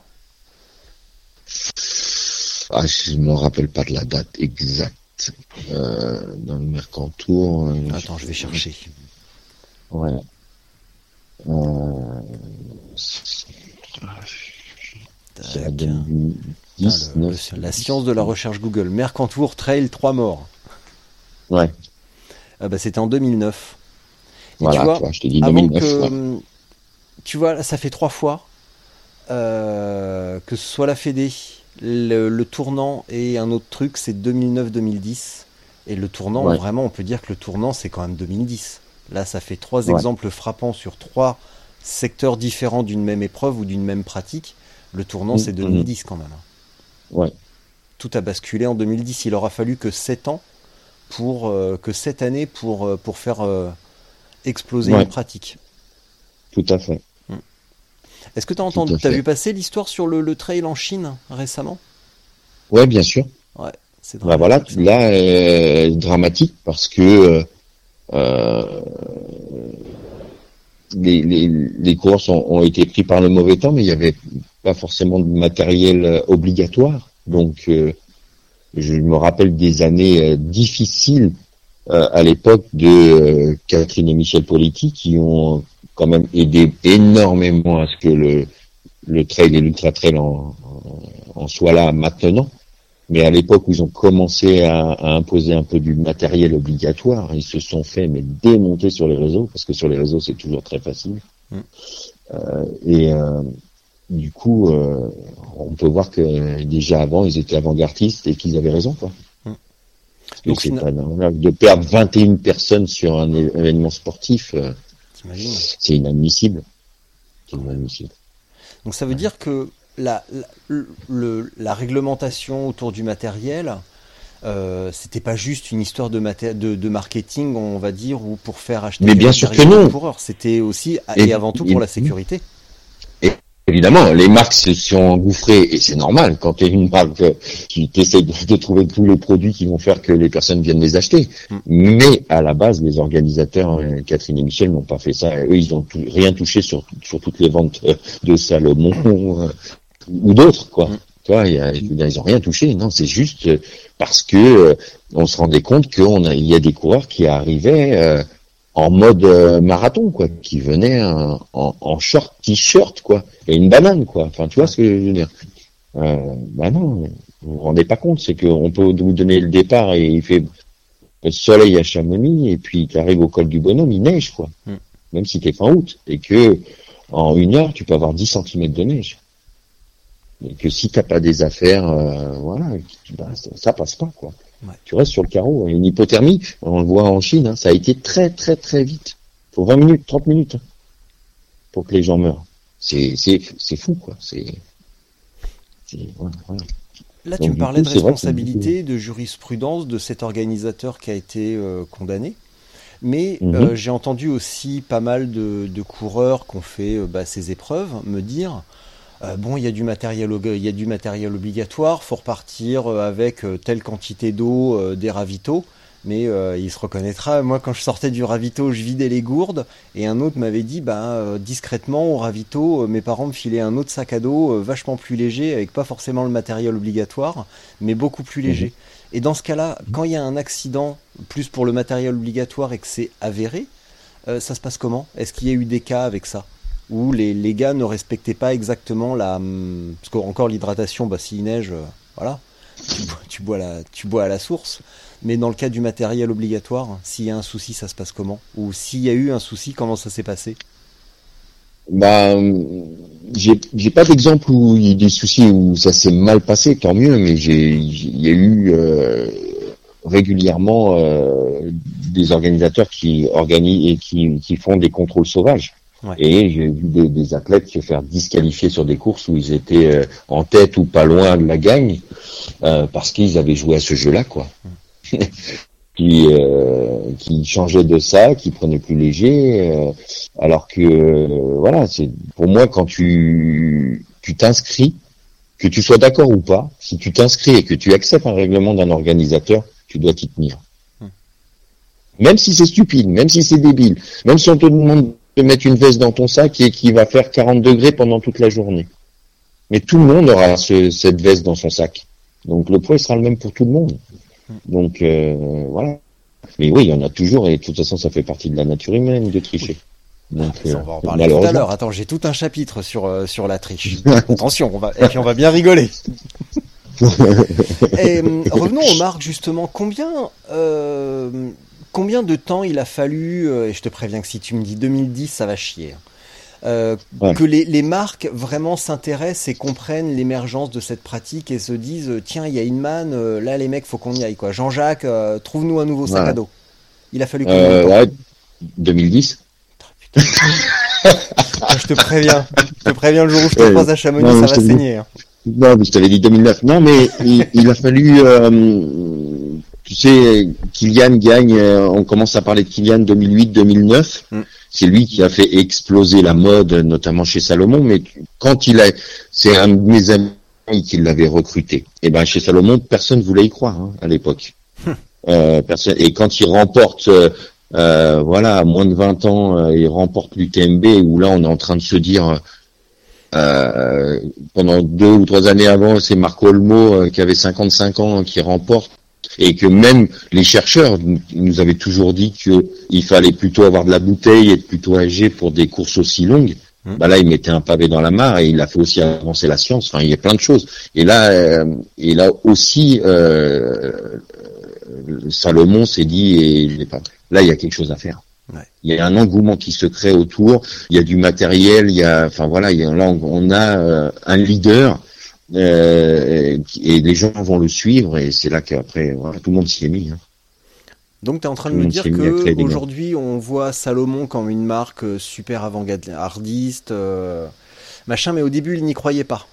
Ah, Je ne me rappelle pas de la date exacte. Euh, dans le Mercantour. Euh, Attends, je vais chercher. Ouais. Euh, la science de la recherche Google. Mercantour Trail, 3 morts. Ouais. Ah bah, C'était en 2009. voilà, tu vois, je te dis 2009. Tu vois, ça fait trois fois euh, que ce soit la Fédé, le, tournant et un autre truc, c'est 2009-2010. Et le tournant, vraiment, on peut dire que le tournant, c'est quand même 2010. Là, ça fait trois exemples frappants sur trois secteurs différents d'une même épreuve ou d'une même pratique. Le tournant, mm, c'est 2010 mm. quand même. Ouais. Tout a basculé en 2010. Il aura fallu que 7 ans pour euh, que cette année pour euh, pour faire exploser Ouais. une pratique. Tout à fait. Est-ce que tu as entendu, t'as fait. vu passer l'histoire sur le, le trail en Chine récemment? Ouais, bien sûr. Ouais, c'est Bah voilà, là, euh, dramatique parce que euh, euh, les, les, les courses ont, ont été pris par le mauvais temps, mais il n'y avait pas forcément de matériel euh, obligatoire. Donc, euh, je me rappelle des années euh, difficiles euh, à l'époque de Catherine et Michel Politi qui ont quand même aidé énormément à ce que le, le trail et l'ultra trail en, en, en soient là maintenant. Mais à l'époque où ils ont commencé à, à imposer un peu du matériel obligatoire, ils se sont fait mais démonter sur les réseaux parce que sur les réseaux c'est toujours très facile. Mm. Euh, et euh, du coup, euh, on peut voir que déjà avant ils étaient avant-gardistes et qu'ils avaient raison quoi. Que Donc, c'est pas normal de perdre 21 personnes sur un événement sportif, euh, c'est inadmissible. C'est inadmissible. Donc ça veut dire que la, la, le- la réglementation autour du matériel, euh, c'était pas juste une histoire de, maté- de, de marketing, on va dire, ou pour faire acheter Mais bien sûr que non. C'était aussi et, Et- avant tout et- pour la sécurité. Évidemment, les marques se sont engouffrées, et c'est normal quand tu es une marque qui essaie de, de trouver tous les produits qui vont faire que les personnes viennent les acheter. Mm. Mais à la base, les organisateurs, euh, Catherine et Michel, n'ont pas fait ça. Eux, ils ont tout- rien touché sur, sur toutes les ventes euh, de Salomon euh, ou d'autres, quoi. Mm. Tu vois, y a- ils ont rien touché. Non, c'est juste parce que euh, on se rendait compte qu'il y a des coureurs qui arrivaient euh, en mode euh, marathon, quoi, qui venaient euh, en, en short, t-shirt, quoi, et une banane, quoi. Enfin, tu vois ce que je veux dire euh, Bah non, vous vous rendez pas compte, c'est qu'on peut vous donner le départ et il fait le soleil à Chamonix et puis tu arrives au col du bonhomme, il neige, quoi. Mm. Même si t'es fin août et que en une heure tu peux avoir 10 cm de neige. Et que si t'as pas des affaires, euh, voilà, bah, ça, ça passe pas, quoi. Ouais. Tu restes sur le carreau. Une hypothermie, on le voit en Chine, hein, ça a été très très très vite. Faut 20 minutes, 30 minutes hein, pour que les gens meurent. C'est c'est c'est fou quoi. C'est c'est- voilà, voilà. Là, Donc, tu me parlais coup, de responsabilité, de jurisprudence de cet organisateur qui a été euh, condamné. Mais Mhm. euh, j'ai entendu aussi pas mal de, de coureurs qui ont fait euh, bah, ces épreuves me dire euh, bon, il y a du matériel, il y a du matériel obligatoire, faut repartir euh, avec euh, telle quantité d'eau, euh, des ravitaux. Mais euh, il se reconnaîtra. Moi, quand je sortais du ravito, je vidais les gourdes. Et un autre m'avait dit, bah, discrètement, au ravito, mes parents me filaient un autre sac à dos, vachement plus léger, avec pas forcément le matériel obligatoire, mais beaucoup plus léger. Et dans ce cas-là, quand il y a un accident, plus pour le matériel obligatoire et que c'est avéré, ça se passe comment? Est-ce qu'il y a eu des cas avec ça? Où les, les gars ne respectaient pas exactement la... hum, Parce qu'encore l'hydratation, bah, s'il neige, euh, voilà, tu bois, la, tu bois à la source. Mais dans le cas du matériel obligatoire, s'il y a un souci, ça se passe comment? Ou s'il y a eu un souci, comment ça s'est passé? Bah, euh, j'ai pas d'exemple où il y a des soucis où ça s'est mal passé, tant mieux. Mais j'ai- il y a eu euh, régulièrement euh, des organisateurs qui organisent et qui, qui font des contrôles sauvages. Ouais. Et j'ai vu des, des athlètes se faire disqualifier sur des courses où ils étaient euh, en tête ou pas loin de la gagne euh, parce qu'ils avaient joué à ce jeu-là, quoi. qui euh, qui changeaient de ça, qui prenaient plus léger, euh, alors que euh, voilà, c'est pour moi quand tu tu t'inscris, que tu sois d'accord ou pas, si tu t'inscris et que tu acceptes un règlement d'un organisateur, tu dois t'y tenir. Hmm. Même si c'est stupide, même si c'est débile, même si on te demande de mettre une veste dans ton sac et qui va faire 40 degrés pendant toute la journée. Mais tout le monde aura ce- cette veste dans son sac. Donc le poids il sera le même pour tout le monde. Donc euh, voilà. Mais oui, il y en a toujours et de toute façon ça fait partie de la nature humaine de tricher. Donc, euh, On va en parler tout à l'heure. Attends, j'ai tout un chapitre sur, euh, sur la triche. Attention, on va, et puis on va bien rigoler. Et, revenons aux marques justement. Combien, euh, combien de temps il a fallu, euh, et je te préviens que si tu me dis 2010, ça va chier, euh, Ouais. que les, les marques vraiment s'intéressent et comprennent l'émergence de cette pratique et se disent euh, tiens, il y a une manne, euh, là les mecs, faut qu'on y aille. quoi. Jean-Jacques, euh, trouve-nous un nouveau sac Ouais. à dos. Il a fallu combien de Euh, temps ouais, 2010. Ah, Je te préviens, je te préviens, le jour où je te croise à Chamonix, Non, ça va saigner. hein. Non, mais je t'avais dit 2009. Non, mais il, il a fallu euh, tu sais, Kylian gagne, euh, on commence à parler de Kylian 2008-2009. Mm. C'est lui qui a fait exploser la mode, notamment chez Salomon. Mais quand il a, c'est un de mes amis qui l'avait recruté. Et ben chez Salomon, personne voulait y croire hein, à l'époque. Euh, personne. Et quand il remporte, euh, euh, voilà, à moins de 20 ans, euh, il remporte l'UTMB, où là on est en train de se dire. Euh, pendant deux ou trois années avant, c'est Marco Olmo euh, qui avait 55 ans qui remporte et que même les chercheurs nous- avaient toujours dit que il fallait plutôt avoir de la bouteille et être plutôt âgé pour des courses aussi longues. Mhm. Bah là, il mettait un pavé dans la mare et il a fait aussi avancer la science. Enfin, il y a plein de choses. Et là, euh, et là aussi, euh, Salomon s'est dit, et il est pas- là, il y a quelque chose à faire. Ouais. Il y a un engouement qui se crée autour. Il y a du matériel. Il y a, enfin voilà, il y a, là, on- on a euh, un leader euh, et les gens vont le suivre. Et c'est là qu'après, voilà, tout le monde s'y est mis. hein. Donc tu es en train de Tout me dire des qu'aujourd'hui on voit Salomon comme une marque euh, super avant-gardiste, euh, machin, mais au début il n'y croyait pas.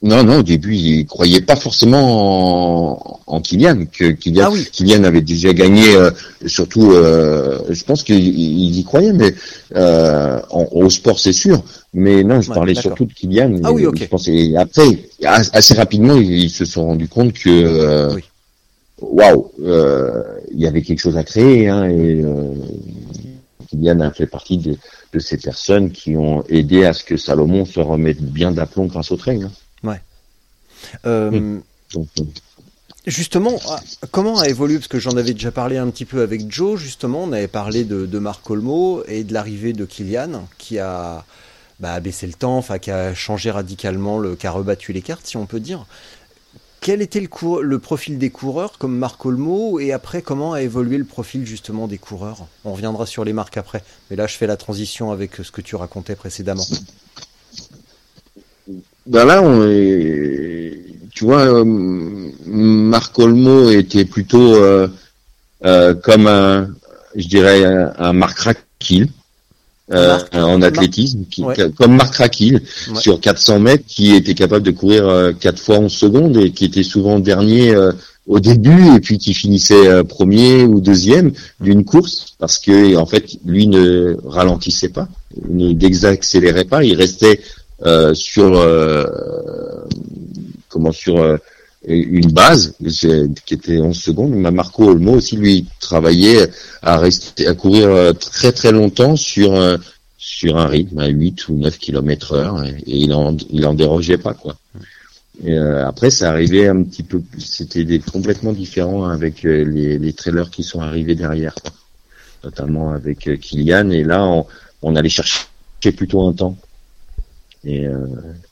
Non, non, au début, il croyait pas forcément en, en Kylian, que Kylian, Ah oui. Kylian avait déjà gagné, euh, surtout, euh, je pense qu'il il y croyait, mais euh, en- au sport, c'est sûr. Mais non, je Ouais, parlais surtout de Kylian. Ah oui, ok. Je pensais, après, as- assez rapidement, ils, se sont rendus compte que, euh, waouh, euh, il y avait quelque chose à créer, hein, et euh, Kylian a fait partie de, de ces personnes qui ont aidé à ce que Salomon se remette bien d'aplomb grâce au trail. hein. Euh. Donc, euh, Justement, ah, comment a évolué, parce que j'en avais déjà parlé un petit peu avec Joe, justement, on avait parlé de, de Marc Olmo et de l'arrivée de Kylian, qui a bah, baissé le temps, enfin qui a changé radicalement, le, qui a rebattu les cartes, si on peut dire. Quel était le, profil des coureurs comme Marc Olmo et après comment a évolué le profil justement des coureurs? On reviendra sur les marques après, mais là je fais la transition avec ce que tu racontais précédemment. Ben là, on est, tu vois, euh, Marc Olmo était plutôt euh, euh, comme un, je dirais, un, Marc euh, en athlétisme, qui- Ouais. comme Marc Ouais. sur 400 mètres, qui était capable de courir euh, 4 fois 11 secondes et qui était souvent dernier euh, au début et puis qui finissait euh, premier ou deuxième d'une course parce que en fait lui ne ralentissait pas, ne désaccélérait pas, il restait euh, sur euh, comment sur euh, une base qui était 11 secondes. Mais Marco Olmo aussi lui travaillait à rester à courir euh, très très longtemps sur euh, sur un rythme à 8 ou 9 km heure et, et il en il en dérogeait pas quoi. Euh, après, ça arrivait un petit peu, c'était complètement différent avec euh, les, les trailers qui sont arrivés derrière, quoi. notamment avec Kylian. Et là, on, on allait chercher plutôt un temps et euh,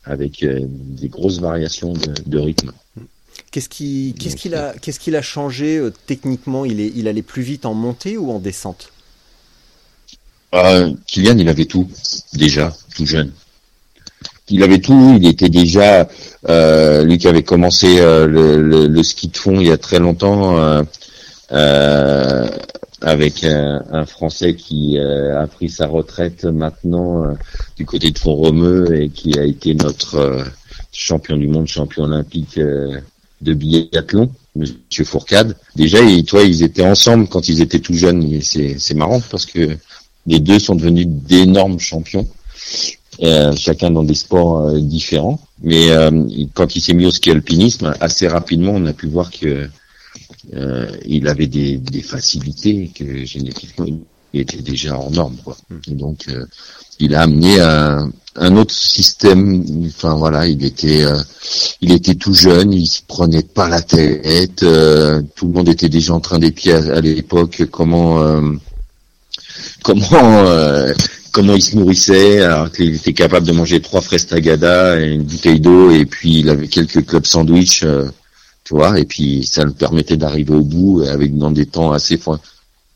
avec des grosses variations de, de rythme. Qu'est-ce qui, qu'est-ce qu'il a, qu'est-ce qu'il a changé euh, techniquement? Il, est, il allait plus vite en montée ou en descente? Euh, Kylian, il avait tout déjà, tout jeune. Il avait tout. Il était déjà euh, lui qui avait commencé le, le- le ski de fond il y a très longtemps avec un, un Français qui euh, a pris sa retraite maintenant euh, du côté de Font-Romeu et qui a été notre euh, champion du monde, champion olympique de biathlon, Monsieur Fourcade. Déjà, et toi, ils étaient ensemble quand ils étaient tout jeunes. C'est marrant parce que les deux sont devenus d'énormes champions, euh, chacun dans des sports euh, différents. Mais euh, quand il s'est mis au ski alpinisme, assez rapidement, on a pu voir que il avait des, des facilités, que génétiquement, il était déjà en norme. Quoi. Et donc, euh, il a amené un, un autre système. Enfin voilà, il était, euh, il était tout jeune, il se prenait pas la tête. euh, tout le monde était déjà en train d'épier à, à l'époque comment. euh, comment euh, comment il se nourrissait alors qu'il était capable de manger trois fraises tagada et une bouteille d'eau et puis il avait quelques clubs sandwich euh, tu vois et puis ça le permettait d'arriver au bout avec dans des temps assez fa-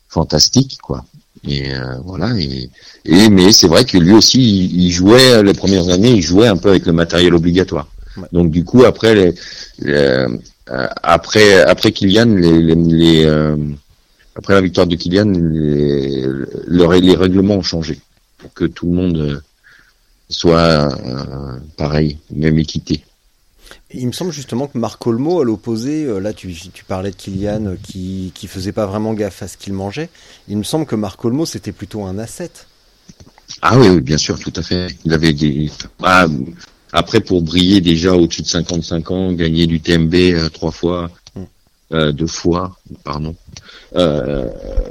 fantastiques quoi et euh, voilà et, et mais c'est vrai que lui aussi il, il jouait euh, les premières années il jouait un peu avec le matériel obligatoire Ouais. donc du coup après les, les, euh, après après Kylian les, les, les, euh, après la victoire de Kylian, les, le- les règlements ont changé pour que tout le monde soit euh, pareil, même équité. Il me semble justement que Marc Olmo, à l'opposé, euh, là tu, tu, parlais de Kylian euh, qui, qui faisait pas vraiment gaffe à ce qu'il mangeait. Il me semble que Marc Olmo c'était plutôt un asset. Ah oui, bien sûr, tout à fait. Il avait des. Ah, après, pour briller déjà au-dessus de 55 ans, gagner du TMB euh, trois fois, mm. euh, deux fois, pardon. Euh,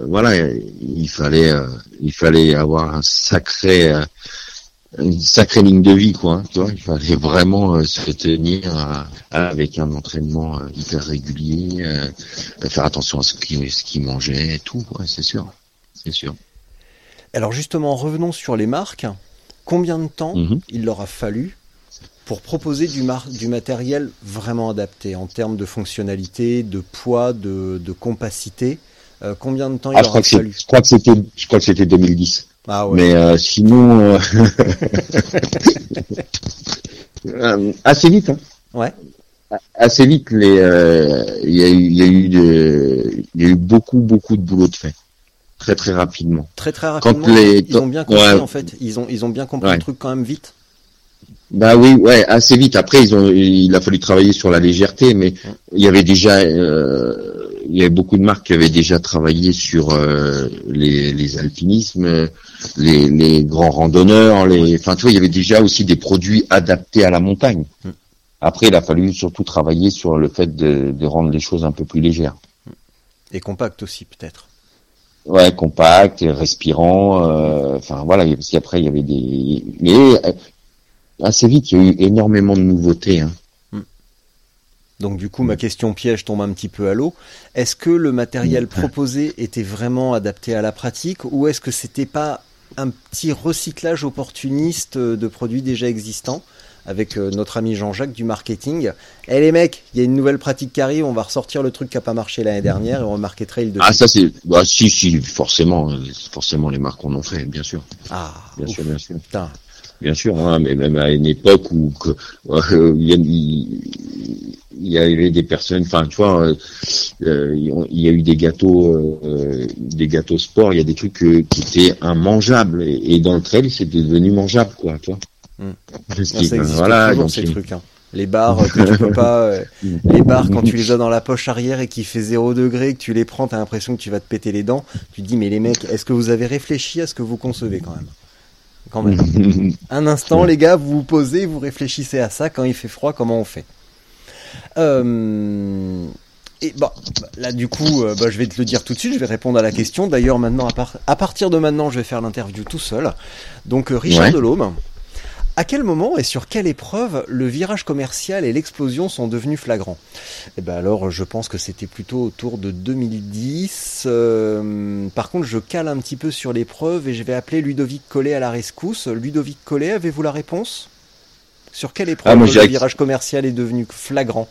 voilà, il fallait, il fallait avoir un sacré une sacrée ligne de vie, quoi. Hein, tu vois, il fallait vraiment euh, se tenir euh, avec un entraînement euh, hyper régulier, faire attention à ce qu'il ce mangeait, et tout. C'est sûr, c'est sûr. Alors justement, revenons sur les marques. Combien de temps mhm. il leur a fallu pour proposer du, du matériel vraiment adapté en termes de fonctionnalité, de poids, de, de compacité? Combien de temps ah, il leur a fallu? je crois que c'était 2010. Ah Mais euh, sinon, euh, euh, assez vite. Hein. Ouais. Assez vite, il y, a eu, y a eu, il y a eu beaucoup, beaucoup de boulot de fait, très, très rapidement. Très, très rapidement. Quand les... Ils ont bien compris en fait. Ils ont, ils ont bien compris le truc quand même vite. Bah oui, ouais, assez vite. Après, ils ont, il a fallu travailler sur la légèreté, mais il y avait déjà, il y avait beaucoup de marques qui avaient déjà travaillé sur les, les alpinismes, les, grands randonneurs, les, enfin tu vois, il y avait déjà aussi des produits adaptés à la montagne. Mm. Après, il a fallu surtout travailler sur le fait de, rendre les choses un peu plus légères. Et compact aussi, peut-être. Ouais, compact, respirant. Euh, enfin voilà, parce qu'après il y avait des, mais euh, assez vite, il y a eu énormément de nouveautés. Hein. Mm. Donc du coup, ma question piège tombe un petit peu à l'eau. Est-ce que le matériel mm. proposé était vraiment adapté à la pratique ou est-ce que c'était pas un petit recyclage opportuniste de produits déjà existants avec euh, notre ami Jean-Jacques du marketing. Eh les mecs, il y a une nouvelle pratique qui arrive, on va ressortir le truc qui n'a pas marché l'année dernière et on va marquer trail dessus. Ah ça c'est, bah si si, forcément, forcément les marques en ont fait, bien sûr. Ah, bien sûr, bien sûr. Bien sûr, hein, mais même à une époque où euh, il, y avait des personnes, enfin tu vois, euh, euh, il y a eu des gâteaux, des gâteaux sport, il y a des trucs qui étaient immangeables et, dans le trail c'est devenu mangeable quoi, tu vois. Hmm. voilà, donc, ces trucs. Hein. Les bars que tu peux pas, les bars quand tu les as dans la poche arrière et qui fait 0 degré, que tu les prends, t'as l'impression que tu vas te péter les dents. Tu te dis mais les mecs, est-ce que vous avez réfléchi à ce que vous concevez quand même? Quand même. Un instant, les gars, vous vous posez, vous réfléchissez à ça. Quand il fait froid, comment on fait euh... Et bon, là du coup, euh, bah, je vais te le dire tout de suite, je vais répondre à la question. D'ailleurs, maintenant, à, partir de maintenant, je vais faire l'interview tout seul. Donc, euh, Richard Delhomme, à quel moment et sur quelle épreuve le virage commercial et l'explosion sont devenus flagrants? Eh ben alors, je pense que c'était plutôt autour de 2010. Euh, par contre, je cale un petit peu sur l'épreuve et je vais appeler Ludovic Collet à la rescousse. Ludovic Collet, avez-vous la réponse? Sur quelle épreuve ah, le virage commercial est devenu flagrant?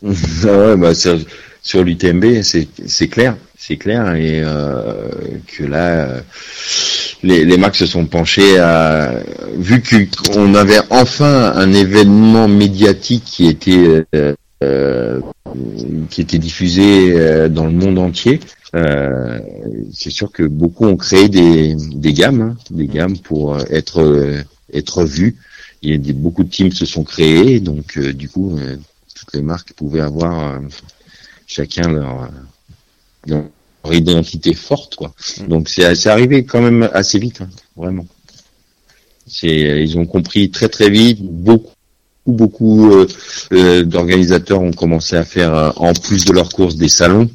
Ah bah, sur, l'UTMB, c'est clair, c'est clair, et euh, que là, les, les marques se sont penchées à, vu qu'on avait enfin un événement médiatique qui était euh, euh, qui était diffusé dans le monde entier. c'est sûr que beaucoup ont créé des, des gammes, hein, des gammes pour être être vus. Il y a des, beaucoup de teams se sont créés, donc du coup toutes les marques pouvaient avoir euh, chacun leur, leur, identité forte, quoi. Mm. Donc c'est arrivé quand même assez vite, hein, vraiment. C'est ils ont compris très très vite, beaucoup beaucoup euh, euh, d'organisateurs ont commencé à faire en plus de leurs courses des salons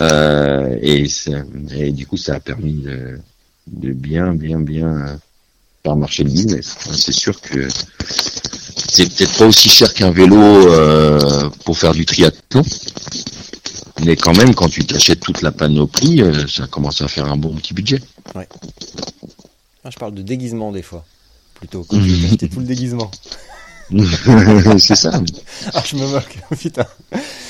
et, et, du coup ça a permis de, de bien bien bien faire marcher le business. C'est sûr que c'est peut-être pas aussi cher qu'un vélo euh, pour faire du triathlon. Mais quand même, quand tu t'achètes toute la panoplie, euh, ça commence à faire un bon petit budget. Ouais. Ah, je parle de déguisement des fois, plutôt. Quand tu tout le déguisement. c'est ça. Ah, je me moque, putain.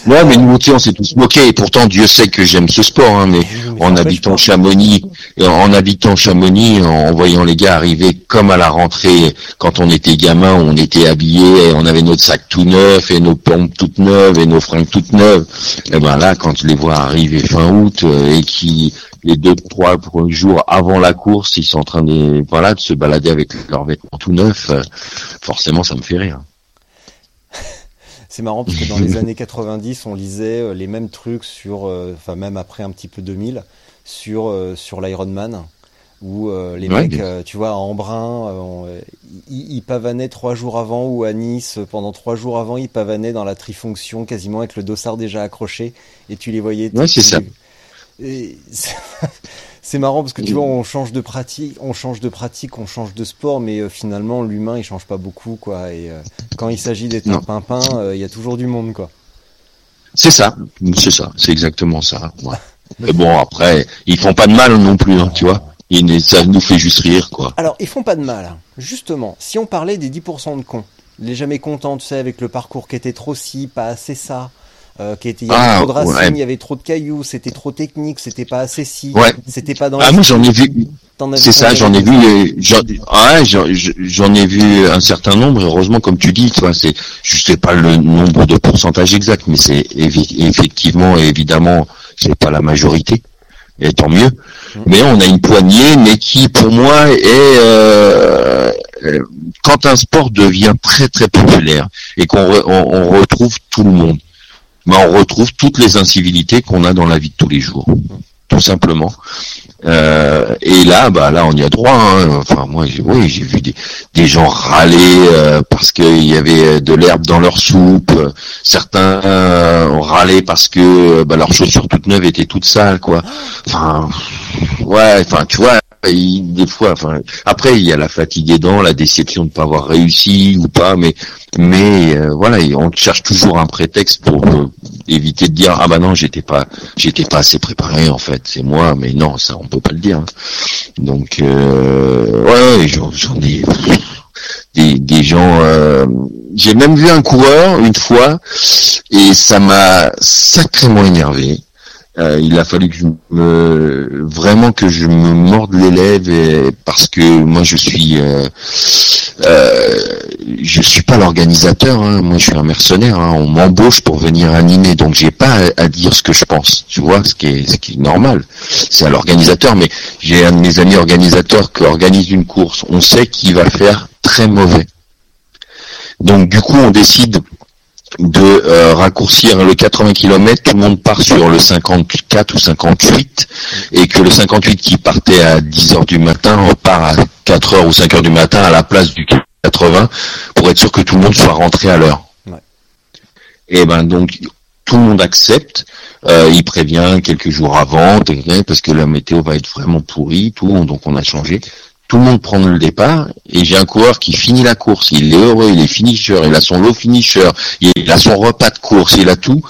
Ouais, mais nous, on s'est tous moqués. Et pourtant, Dieu sait que j'aime ce sport, hein, mais en habitant Chamonix, en habitant Chamonix, en voyant les gars arriver comme à la rentrée, quand on était gamin, on était habillés, on avait notre sac tout neuf et nos pompes toutes neuves et nos fringues toutes neuves. Et ben là, quand je les vois arriver fin août euh, et qui les deux trois jours avant la course, ils sont en train de voilà de se balader avec leurs vêtements tout neufs. Euh, forcément, ça me fait rire. C'est marrant parce que dans les années 90, on lisait les mêmes trucs sur, enfin même après un petit peu 2000, sur sur l'Ironman où euh, les mecs, euh, tu vois, à Embrun, euh, ils, pavanaient trois jours avant, ou à Nice, pendant trois jours avant, ils pavanaient dans la trifonction, quasiment avec le dossard déjà accroché, et tu les voyais. Ouais, c'est ça. c'est marrant parce que tu vois, on change de pratique, on change de pratique, on change de sport, mais finalement, l'humain, il change pas beaucoup, quoi. Et quand il s'agit d'être un pimpin, il y a toujours du monde, quoi. C'est ça, c'est ça, c'est exactement ça. Mais bon, après, ils font pas de mal non plus, hein, tu vois ça nous fait juste rire, quoi. Alors, ils font pas de mal. Justement, si on parlait des 10% de cons, les jamais contents, tu sais, avec le parcours qui était trop si, pas assez ça, euh, qui était, il y avait ah, trop de racines, il y avait trop de cailloux, c'était trop technique, c'était pas assez si, c'était pas dans Ah, moi, j'en ai vu. C'est ça, j'en ai vu, j'en, j'en ai vu un certain nombre, heureusement, comme tu dis, toi, c'est, je sais pas le nombre de pourcentage exact, mais c'est effectivement, évidemment, c'est pas la majorité et tant mieux. Mais on a une poignée, mais qui pour moi est euh, quand un sport devient très très populaire et qu'on on, retrouve tout le monde, mais on retrouve toutes les incivilités qu'on a dans la vie de tous les jours tout simplement. Euh, et là, bah là, on y a droit. Hein. Enfin, moi, oui, j'ai vu des, des gens râler euh, parce qu'il y avait de l'herbe dans leur soupe. Certains euh, ont parce que bah, leurs chaussures toutes neuves étaient toutes sales, quoi. Enfin, ouais, enfin, tu vois, des fois, enfin, après il y a la fatigue aidant, la déception de ne pas avoir réussi ou pas, mais mais euh, voilà, on cherche toujours un prétexte pour euh, éviter de dire ah bah non j'étais pas j'étais pas assez préparé en fait, c'est moi, mais non ça on peut pas le dire. Hein. Donc euh, ouais, j'en ai des, des gens. J'ai même vu un coureur une fois et ça m'a sacrément énervé. Euh, il a fallu que je me vraiment que je me morde les lèvres parce que moi je suis euh, euh, je suis pas l'organisateur hein. moi je suis un mercenaire hein. on m'embauche pour venir animer. Donc j'ai pas à, dire ce que je pense. Tu vois ce qui est ce qui est normal. C'est à l'organisateur. Mais j'ai un de mes amis organisateurs qui organise une course. On sait qu'il va faire très mauvais. Donc du coup on décide de euh, raccourcir le 80 km, tout le monde part sur le 54 ou 58, et que le 58 qui partait à 10 heures du matin repart à 4 heures ou 5 heures du matin à la place du 80, pour être sûr que tout le monde soit rentré à l'heure. Et ben donc tout le monde accepte, euh, il prévient quelques jours avant, parce que la météo va être vraiment pourrie, tout, donc on a changé tout le monde prend le départ et j'ai un coureur qui finit la course, il est heureux, il est finisher, il a son lot finisher, il a son repas de course, il a tout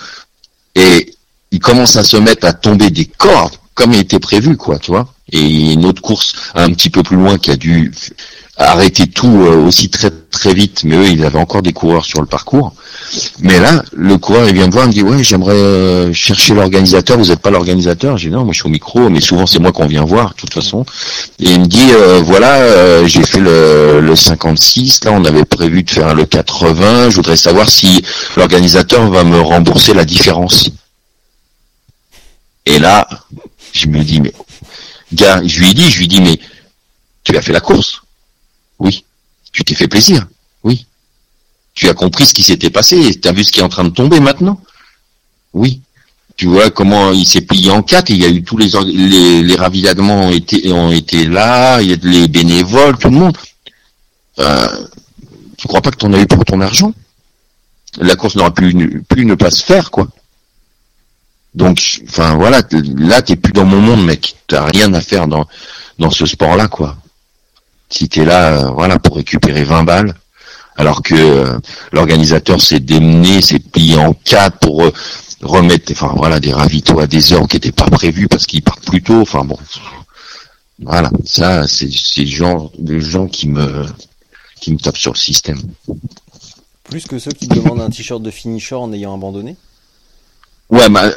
et il commence à se mettre à tomber des cordes comme il était prévu quoi, tu vois. Et une autre course un petit peu plus loin qui a dû arrêter tout euh, aussi très très vite, mais eux ils avaient encore des coureurs sur le parcours. Mais là, le coureur il vient me voir, il me dit ouais j'aimerais euh, chercher l'organisateur, vous n'êtes pas l'organisateur? J'ai dit non, moi je suis au micro, mais souvent c'est moi qu'on vient voir de toute façon. Et il me dit euh, voilà j'ai fait le, le 56, là on avait prévu de faire le 80, je voudrais savoir si l'organisateur va me rembourser la différence. Et là, je me dis mais gars, je lui ai dit, je lui dis mais tu as fait la course oui. Tu t'es fait plaisir Oui. Tu as compris ce qui s'était passé Tu as vu ce qui est en train de tomber maintenant Oui. Tu vois comment il s'est plié en quatre, il y a eu tous les les, les ont été ont été là, il y a les bénévoles, tout le monde. Euh, tu crois pas que tu en as eu pour ton argent? La course n'aura plus, plus ne pas faire, quoi. Donc, enfin voilà, là t'es plus dans mon monde, mec. T'as rien à faire dans dans ce sport-là, quoi si tu es là euh, voilà pour récupérer 20 balles alors que euh, l'organisateur s'est démené, s'est plié en quatre pour euh, remettre enfin voilà des ravitaux à des heures qui n'étaient pas prévues parce qu'ils partent plus tôt enfin bon. Voilà ça c'est c'est genre de gens qui me qui me tapent sur le système. Plus que ceux qui demandent un t-shirt de finisher en ayant abandonné? Ouais bah,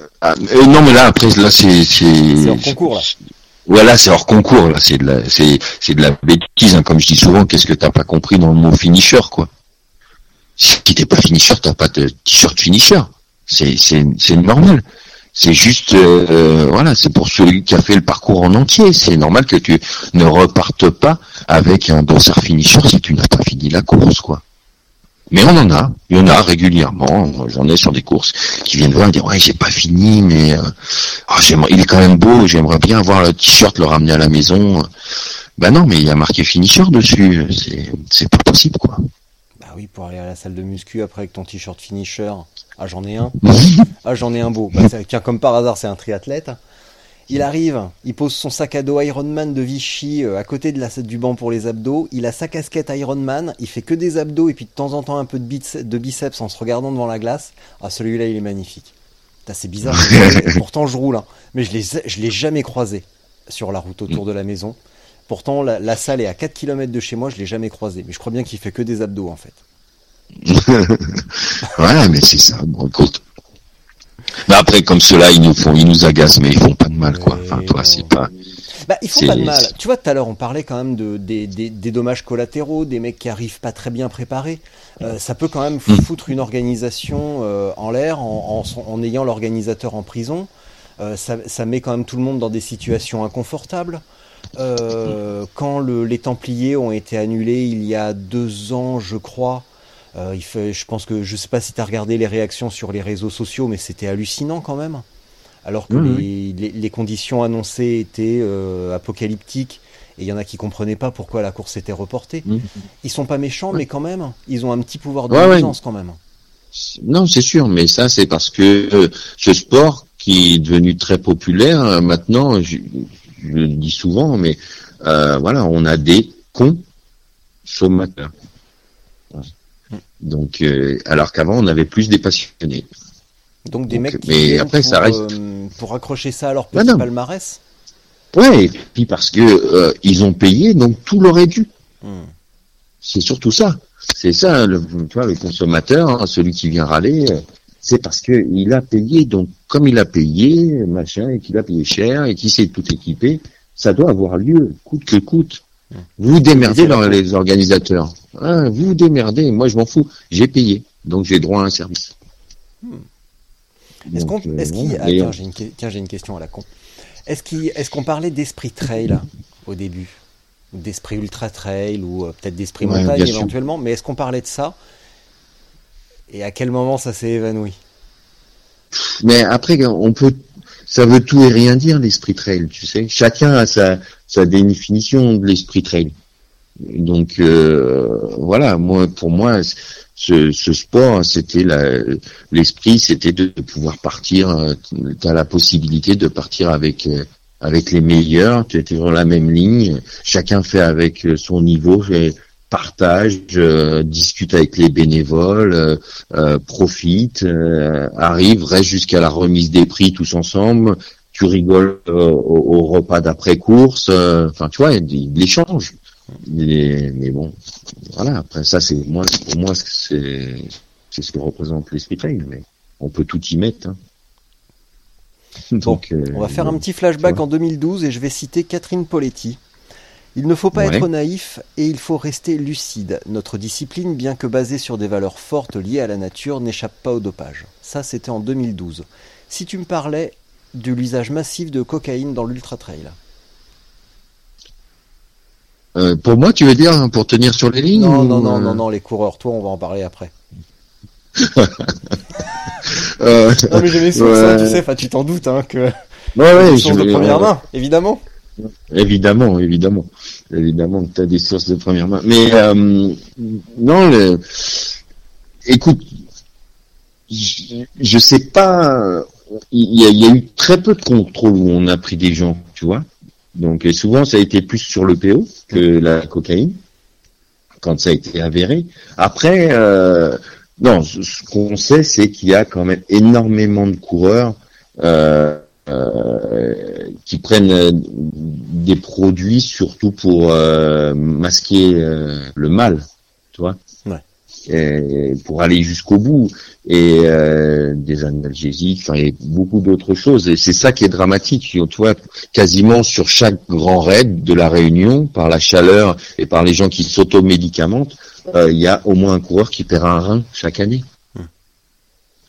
non mais là après là c'est c'est en concours là voilà, c'est hors concours, là, c'est de la, c'est, c'est de la bêtise, hein. comme je dis souvent, qu'est-ce que t'as pas compris dans le mot finisher, quoi? Si t'es pas finisher, t'as pas de t-shirt finisher. C'est, c'est, c'est normal. C'est juste, euh, voilà, c'est pour celui qui a fait le parcours en entier. C'est normal que tu ne repartes pas avec un dossard finisher si tu n'as pas fini la course, quoi. Mais on en a, il y en a régulièrement. J'en ai sur des courses qui viennent voir et dire ouais j'ai pas fini, mais euh, oh, il est quand même beau. J'aimerais bien avoir le t-shirt, le ramener à la maison. Ben non, mais il y a marqué finisher dessus. C'est c'est pas possible quoi. Bah oui, pour aller à la salle de muscu après avec ton t-shirt finisher. Ah j'en ai un. ah j'en ai un beau. Bah, tiens comme par hasard c'est un triathlète. Il arrive, il pose son sac à dos Ironman de Vichy euh, à côté de la, du banc pour les abdos. Il a sa casquette Ironman, il fait que des abdos et puis de temps en temps un peu de, biceps, en se regardant devant la glace. Ah, celui-là, il est magnifique. C'est bizarre. pourtant, je roule, hein. mais je l'ai, je l'ai jamais croisé sur la route autour de la maison. Pourtant, la, salle est à 4 km de chez moi, je l'ai jamais croisé. Mais je crois bien qu'il fait que des abdos en fait. ouais, mais c'est ça. Bon, écoute, mais après, comme cela, ils nous font, ils nous agacent, mais ils font pas de mal, quoi. Enfin, toi, c'est pas. Bah, ils font pas de mal. Tu vois, tout à l'heure, on parlait quand même de, des, des, des, dommages collatéraux, des mecs qui arrivent pas très bien préparés. Euh, ça peut quand même mm. foutre une organisation euh, en l'air en, en, en, ayant l'organisateur en prison. Euh, ça, ça, met quand même tout le monde dans des situations inconfortables. Quand le, les Templiers ont été annulés il y a deux ans, je crois, euh, il fait, je pense que je sais pas si tu as regardé les réactions sur les réseaux sociaux, mais c'était hallucinant quand même. Alors que les, les, conditions annoncées étaient euh, apocalyptiques et il y en a qui comprenaient pas pourquoi la course était reportée. Mmh. Ils sont pas méchants, mais quand même, ils ont un petit pouvoir de ouais, quand même. Non, c'est sûr, mais ça c'est parce que euh, ce sport qui est devenu très populaire maintenant, je, je, le dis souvent, mais voilà, on a des consommateurs. Donc, euh, alors qu'avant, on avait plus des passionnés. Donc des mecs qui mais après, pour, ça reste... Euh, pour accrocher ça à leur petit palmarès Ouais, et puis parce que euh, ils ont payé, donc tout leur est dû. Hmm. C'est surtout ça. C'est ça, le, tu vois, le consommateur, hein, celui qui vient râler, c'est parce que il a payé. Donc, comme il a payé, machin, et qu'il a payé cher, et qu'il s'est tout équipé, ça doit avoir lieu, coûte que coûte. Vous vous démerdez dans les organisateurs. Ah, vous vous démerdez. Moi, je m'en fous. J'ai payé. Donc, j'ai droit à un service. Hmm. Est-ce qu'on, est-ce qu'il, Attends, j'ai une, tiens, j'ai une question à la con. Est-ce qu'il, est-ce qu'on parlait d'esprit trail au début, d'esprit ultra trail ou euh, peut-être d'esprit montagne éventuellement, mais est-ce qu'on parlait de ça? Et à quel moment ça s'est évanoui? Mais après, on peut ça veut tout et rien dire l'esprit trail, tu sais. Chacun a sa, sa définition de l'esprit trail. Donc euh, voilà, moi pour moi ce, sport c'était l'esprit c'était de, pouvoir partir euh, tu as la possibilité de partir avec euh, avec les meilleurs, tu es sur la même ligne, chacun fait avec son niveau, partage, euh, discute avec les bénévoles, euh, euh, profite, arrive, reste jusqu'à la remise des prix tous ensemble. Tu rigoles au, repas d'après course. Enfin, tu vois, il l'échange. Mais, mais bon, voilà. Après ça, c'est moi, pour moi, c'est c'est ce que représente l'esprit trail. Mais on peut tout y mettre. Hein. Donc, on va faire un petit flashback en 2012 et je vais citer Catherine Poletti. Il ne faut pas être naïf et il faut rester lucide. Notre discipline, bien que basée sur des valeurs fortes liées à la nature, n'échappe pas au dopage. Ça, c'était en 2012. Si tu me parlais de l'usage massif de cocaïne dans l'ultra trail. Euh, pour moi, tu veux dire hein, pour tenir sur les lignes Non, non, non, euh non, non, les coureurs. Toi, on va en parler après. euh, non, mais j'ai ça, hein, tu sais, tu t'en doutes, hein, que. Ouais, ouais, je de première main, évidemment. Évidemment, évidemment, évidemment que tu as des sources de première main. Mais euh, non, écoute, je, je sais pas. Il y, a, eu très peu de contrôles où on a pris des gens, tu vois. Donc souvent ça a été plus sur le PO que la cocaïne quand ça a été avéré. Après, euh, non, ce qu'on sait, c'est qu'il y a quand même énormément de coureurs. Euh, euh, qui prennent euh, des produits surtout pour euh, masquer le mal, tu vois, et pour aller jusqu'au bout et des analgésiques, enfin, et beaucoup d'autres choses. Et c'est ça qui est dramatique, tu vois, quasiment sur chaque grand raid de la Réunion, par la chaleur et par les gens qui s'automédicamentent, il y a au moins un coureur qui perd un rein chaque année.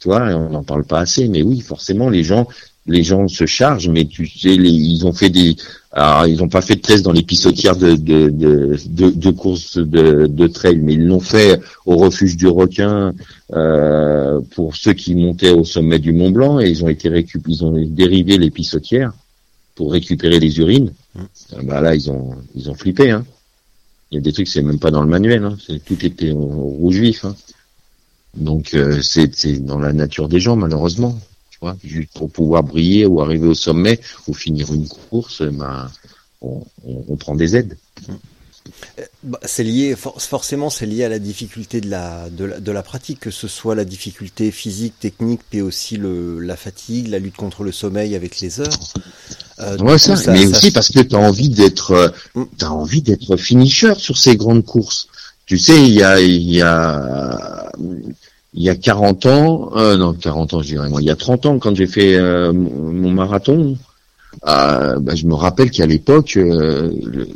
Tu vois, on n'en parle pas assez, mais oui, forcément, les gens les gens se chargent, mais tu sais, ils ont fait des, alors ils n'ont pas fait de test dans les pissotières de de de, de, de courses de, de trail, mais ils l'ont fait au refuge du requin euh, pour ceux qui montaient au sommet du Mont Blanc et ils ont été récup ils ont dérivé les pissotières pour récupérer les urines. Mmh. Bah là ils ont ils ont flippé. Hein. Il y a des trucs c'est même pas dans le manuel. Hein. Tout était au rouge vif. Hein. Donc euh, c'est dans la nature des gens malheureusement juste pour pouvoir briller ou arriver au sommet ou finir une course, ben, on, on, prend des aides. Euh, bah, c'est lié, forcément, c'est lié à la difficulté de la, de la, de la pratique, que ce soit la difficulté physique, technique, mais aussi le, la fatigue, la lutte contre le sommeil avec les heures. Euh, ouais, ça, mais aussi parce que tu as envie d'être, euh, mm. t'as envie d'être finisher sur ces grandes courses. Tu sais, il y a, il y a, il y a 40 ans, euh, non 40 ans je dirais moi, il y a 30 ans quand j'ai fait euh, mon marathon, euh, bah, je me rappelle qu'à l'époque, euh,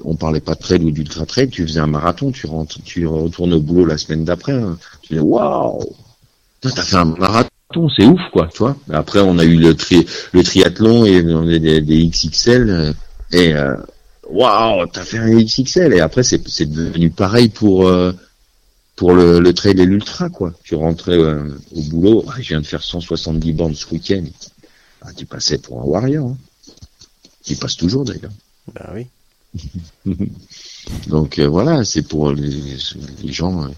on parlait pas de trail ou d'ultra trail, tu faisais un marathon, tu rentres, tu retournes au boulot la semaine d'après, hein. tu dis waouh, t'as fait un marathon, c'est ouf quoi, tu vois. Après on a eu le tri le triathlon et on a des, des XXL euh, et waouh, t'as fait un XXL et après c'est devenu pareil pour pour le, le trail et l'ultra, quoi. Tu rentrais euh, au boulot, ah, je viens de faire 170 bandes ce week-end. Ah, tu passais pour un warrior. Hein. Tu passes toujours d'ailleurs. Ben oui. Donc euh, voilà, c'est pour les, les gens, euh,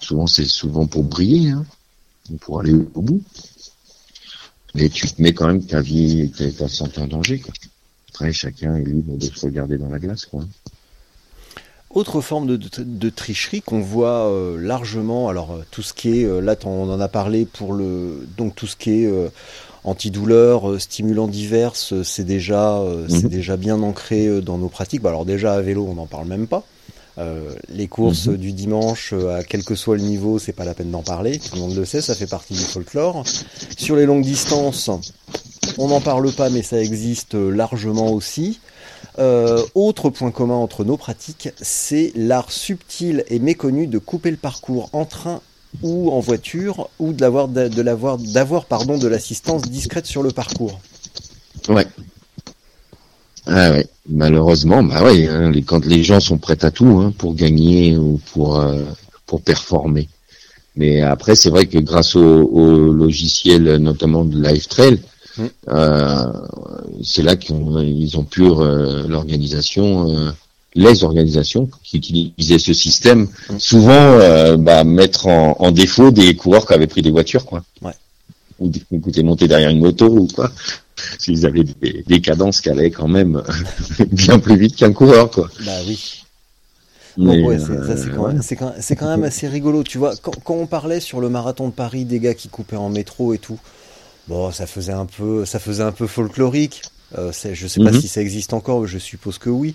souvent c'est souvent pour briller, hein, pour aller au bout. Mais tu te mets quand même ta vie, ta, ta santé en danger. Quoi. Après, chacun est libre de se regarder dans la glace. Quoi. Autre forme de, de, tricherie qu'on voit euh, largement, alors euh, tout ce qui est, euh, là on en a parlé pour le, donc tout ce qui est antidouleur, stimulant divers, c'est déjà, c'est mhm. déjà bien ancré dans nos pratiques. Bah, alors déjà à vélo, on n'en parle même pas. les courses mhm. du dimanche, à quel que soit le niveau, c'est pas la peine d'en parler. Tout le monde le sait, ça fait partie du folklore. Sur les longues distances, on n'en parle pas, mais ça existe largement aussi. Euh, autre point commun entre nos pratiques, c'est l'art subtil et méconnu de couper le parcours en train ou en voiture, ou de l'avoir, de d'avoir pardon, de l'assistance discrète sur le parcours. Ouais. Ah ouais. Malheureusement, bah ouais, hein, quand les gens sont prêts à tout hein, pour gagner ou pour euh, pour performer. Mais après, c'est vrai que grâce au, au logiciel, notamment de Live Mm. Euh, c'est là qu'ils ont, ils ont pu euh, l'organisation, euh, les organisations qui utilisaient ce système, mm. souvent bah, mettre en, défaut des coureurs qui avaient pris des voitures, quoi. Ouais. Ou qui étaient montés derrière une moto ou quoi. S'ils avaient des, cadences qui allaient quand même bien plus vite qu'un coureur, quoi. Bah oui. Bon, ouais, c'est quand, quand, même assez rigolo. Tu vois, quand, quand, on parlait sur le marathon de Paris des gars qui coupaient en métro et tout, Bon, ça faisait un peu, ça faisait un peu folklorique. Euh, je sais pas mhm. si ça existe encore, je suppose que oui.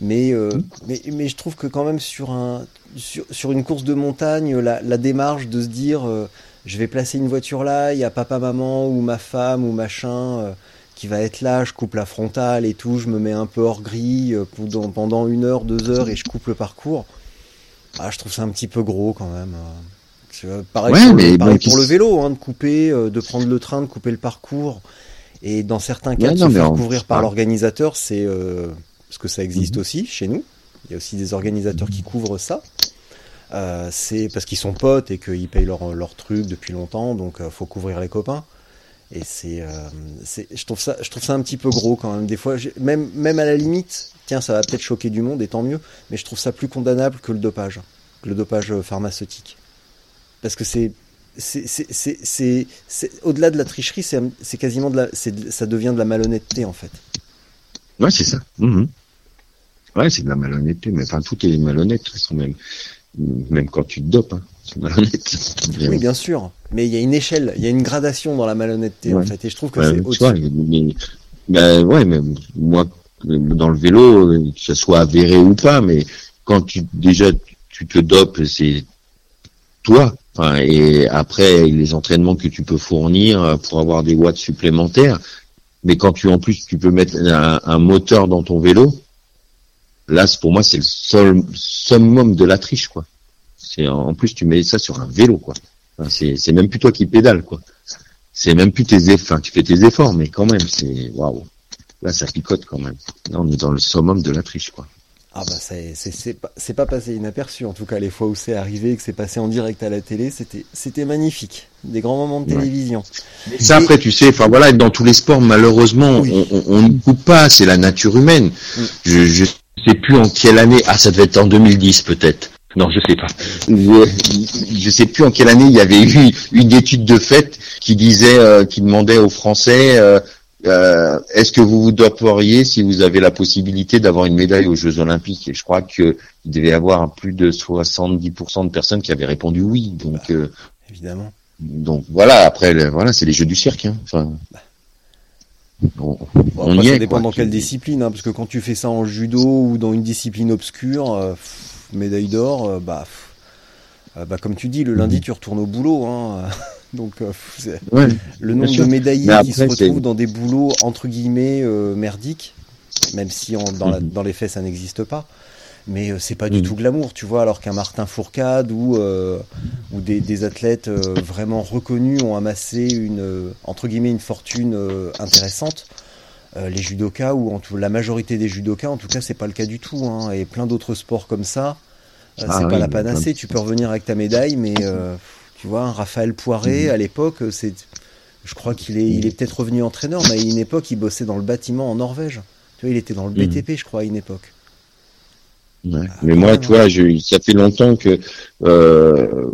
Mais, euh, mhm. mais, mais je trouve que quand même sur, un, sur, sur une course de montagne, la, la démarche de se dire euh, je vais placer une voiture là, il y a papa, maman ou ma femme ou machin euh, qui va être là, je coupe la frontale et tout, je me mets un peu hors grille pendant, pendant une heure, deux heures et je coupe le parcours. Ah, je trouve ça un petit peu gros quand même. Pareil, pour, le, pareil pour le vélo, hein, de couper, euh, de prendre le train, de couper le parcours. Et dans certains cas, de se faire couvrir par l'organisateur, c'est euh, parce que ça existe mhm. aussi chez nous. Il y a aussi des organisateurs qui couvrent ça. Euh, c'est parce qu'ils sont potes et qu'ils payent leur, leur truc depuis longtemps, donc faut couvrir les copains. Et c'est, je trouve ça, je trouve ça un petit peu gros quand même. Des fois, même, même à la limite, tiens, ça va peut-être choquer du monde et tant mieux, mais je trouve ça plus condamnable que le dopage, que le dopage pharmaceutique parce que c'est c'est au-delà de la tricherie, c'est quasiment de la, ça devient de la malhonnêteté en fait. Ouais, c'est ça. Mhm. Ouais, c'est de la malhonnêteté, mais enfin tout est malhonnête, même même quand tu te dopes, hein, c'est malhonnête. Oui, bien sûr, mais il y a une échelle, il y a une gradation dans la malhonnêteté en fait, et je trouve que c'est au-dessus. Mais, ben, ouais, mais moi, dans le vélo, que ce soit avéré ou pas, mais quand tu déjà tu te dopes, c'est toi et après les entraînements que tu peux fournir euh, pour avoir des watts supplémentaires. Mais quand tu en plus tu peux mettre un, moteur dans ton vélo, là pour moi c'est le summum de la triche quoi. C'est en plus tu mets ça sur un vélo quoi. c'est c'est même plus toi qui pédale quoi. c'est même plus tes efforts. tu fais tes efforts, mais quand même, c'est waouh. Là, ça picote quand même. Là, on est dans le summum de la triche, quoi. Ah bah c'est c'est pas, pas passé inaperçu en tout cas les fois où c'est arrivé que c'est passé en direct à la télé c'était c'était magnifique des grands moments de télévision. ça après tu sais enfin voilà dans tous les sports malheureusement on, ne coupe pas c'est la nature humaine. Mm. Je je sais plus en quelle année ah ça devait être en 2010 peut-être. Non, je sais pas. Je, je sais plus en quelle année il y avait eu une étude de fait qui disait, euh, qui demandait aux Français euh, euh, est-ce que vous vous doperiez si vous avez la possibilité d'avoir une médaille aux Jeux Olympiques? Et je crois qu'il devait y avoir plus de 70% de personnes qui avaient répondu oui. Donc, bah, euh, évidemment. Donc voilà. Après, voilà, c'est les Jeux du cirque. Hein. Enfin, bah. on, y ça dépend dans quelle discipline, hein, parce que quand tu fais ça en judo ou dans une discipline obscure, euh, médaille d'or, bah, bah comme tu dis, le lundi mhm. tu retournes au boulot. Hein. Donc, euh, le nombre de médaillés qui se retrouvent dans des boulots entre guillemets euh, merdiques, même si dans, mhm. dans, les faits ça n'existe pas. Mais euh, c'est pas du mhm. tout glamour, tu vois, alors qu'un Martin Fourcade ou, ou des, athlètes vraiment reconnus ont amassé une, entre guillemets, une fortune intéressante. les judokas ou en tout, la majorité des judokas, en tout cas, c'est pas le cas du tout. Hein, et plein d'autres sports comme ça, c'est ah pas la panacée. Tu peux revenir avec ta médaille, mais tu vois, Raphaël Poiré, mhm. à l'époque, c'est, je crois qu'il est, il est peut-être revenu entraîneur, mais à une époque, il bossait dans le bâtiment en Norvège. Tu vois, il était dans le mhm. BTP, je crois, à une époque. Ah, mais moi, tu vois, ça fait longtemps que euh,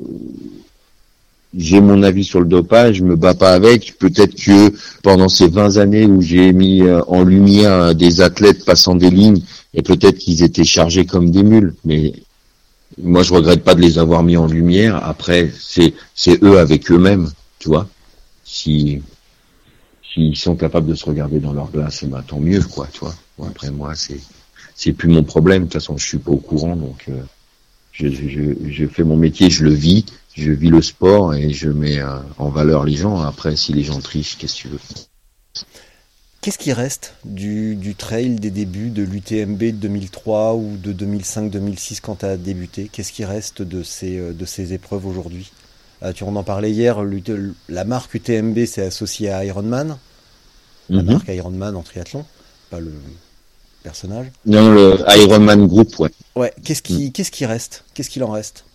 j'ai mon avis sur le dopage, je me bats pas avec. Peut-être que pendant ces 20 années où j'ai mis euh, en lumière des athlètes passant des lignes, et peut-être qu'ils étaient chargés comme des mules, mais moi, je regrette pas de les avoir mis en lumière. Après, c'est c'est eux avec eux-mêmes, tu vois. Si s'ils sont capables de se regarder dans leur glace, bah, tant mieux, quoi, tu vois. après, moi, c'est c'est plus mon problème. De toute façon, je suis pas au courant, donc euh, je, je, je fais mon métier, je le vis, je vis le sport et je mets euh, en valeur les gens. Après, si les gens trichent, qu'est-ce que tu veux? Qu'est-ce qui reste du, trail des débuts de l'UTMB de 2003 ou de 2005-2006 quand tu as débuté? Qu'est-ce qui reste de ces, euh, de ces épreuves aujourd'hui? Euh, tu, On en parlait hier, la marque UTMB s'est associée à Ironman, la mhm. marque Ironman en triathlon, pas le personnage. Non, le Ironman Group, ouais. Ouais, qu'est-ce qui, mm. qu'est-ce qui reste? Qu'est-ce qu'il en reste?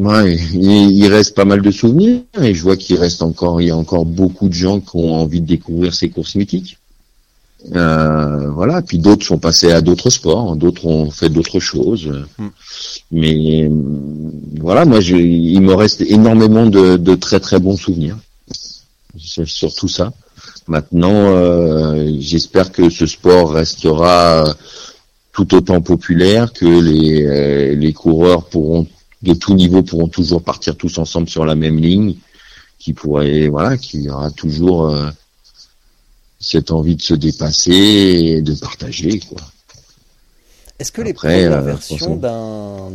Ouais, il, reste pas mal de souvenirs et je vois qu'il reste encore, il y a encore beaucoup de gens qui ont envie de découvrir ces courses mythiques. Euh, voilà, puis d'autres sont passés à d'autres sports, d'autres ont fait d'autres choses. Hmm. Mais voilà, moi, je, il me reste énormément de, très très bons souvenirs sur tout ça. Maintenant, euh, j'espère que ce sport restera tout autant populaire, que les, euh, les coureurs pourront de tout niveau pourront toujours partir tous ensemble sur la même ligne, qui pourrait, voilà, qui aura toujours euh, cette envie de se dépasser et de partager, quoi. Est-ce que les premières euh, versions d'un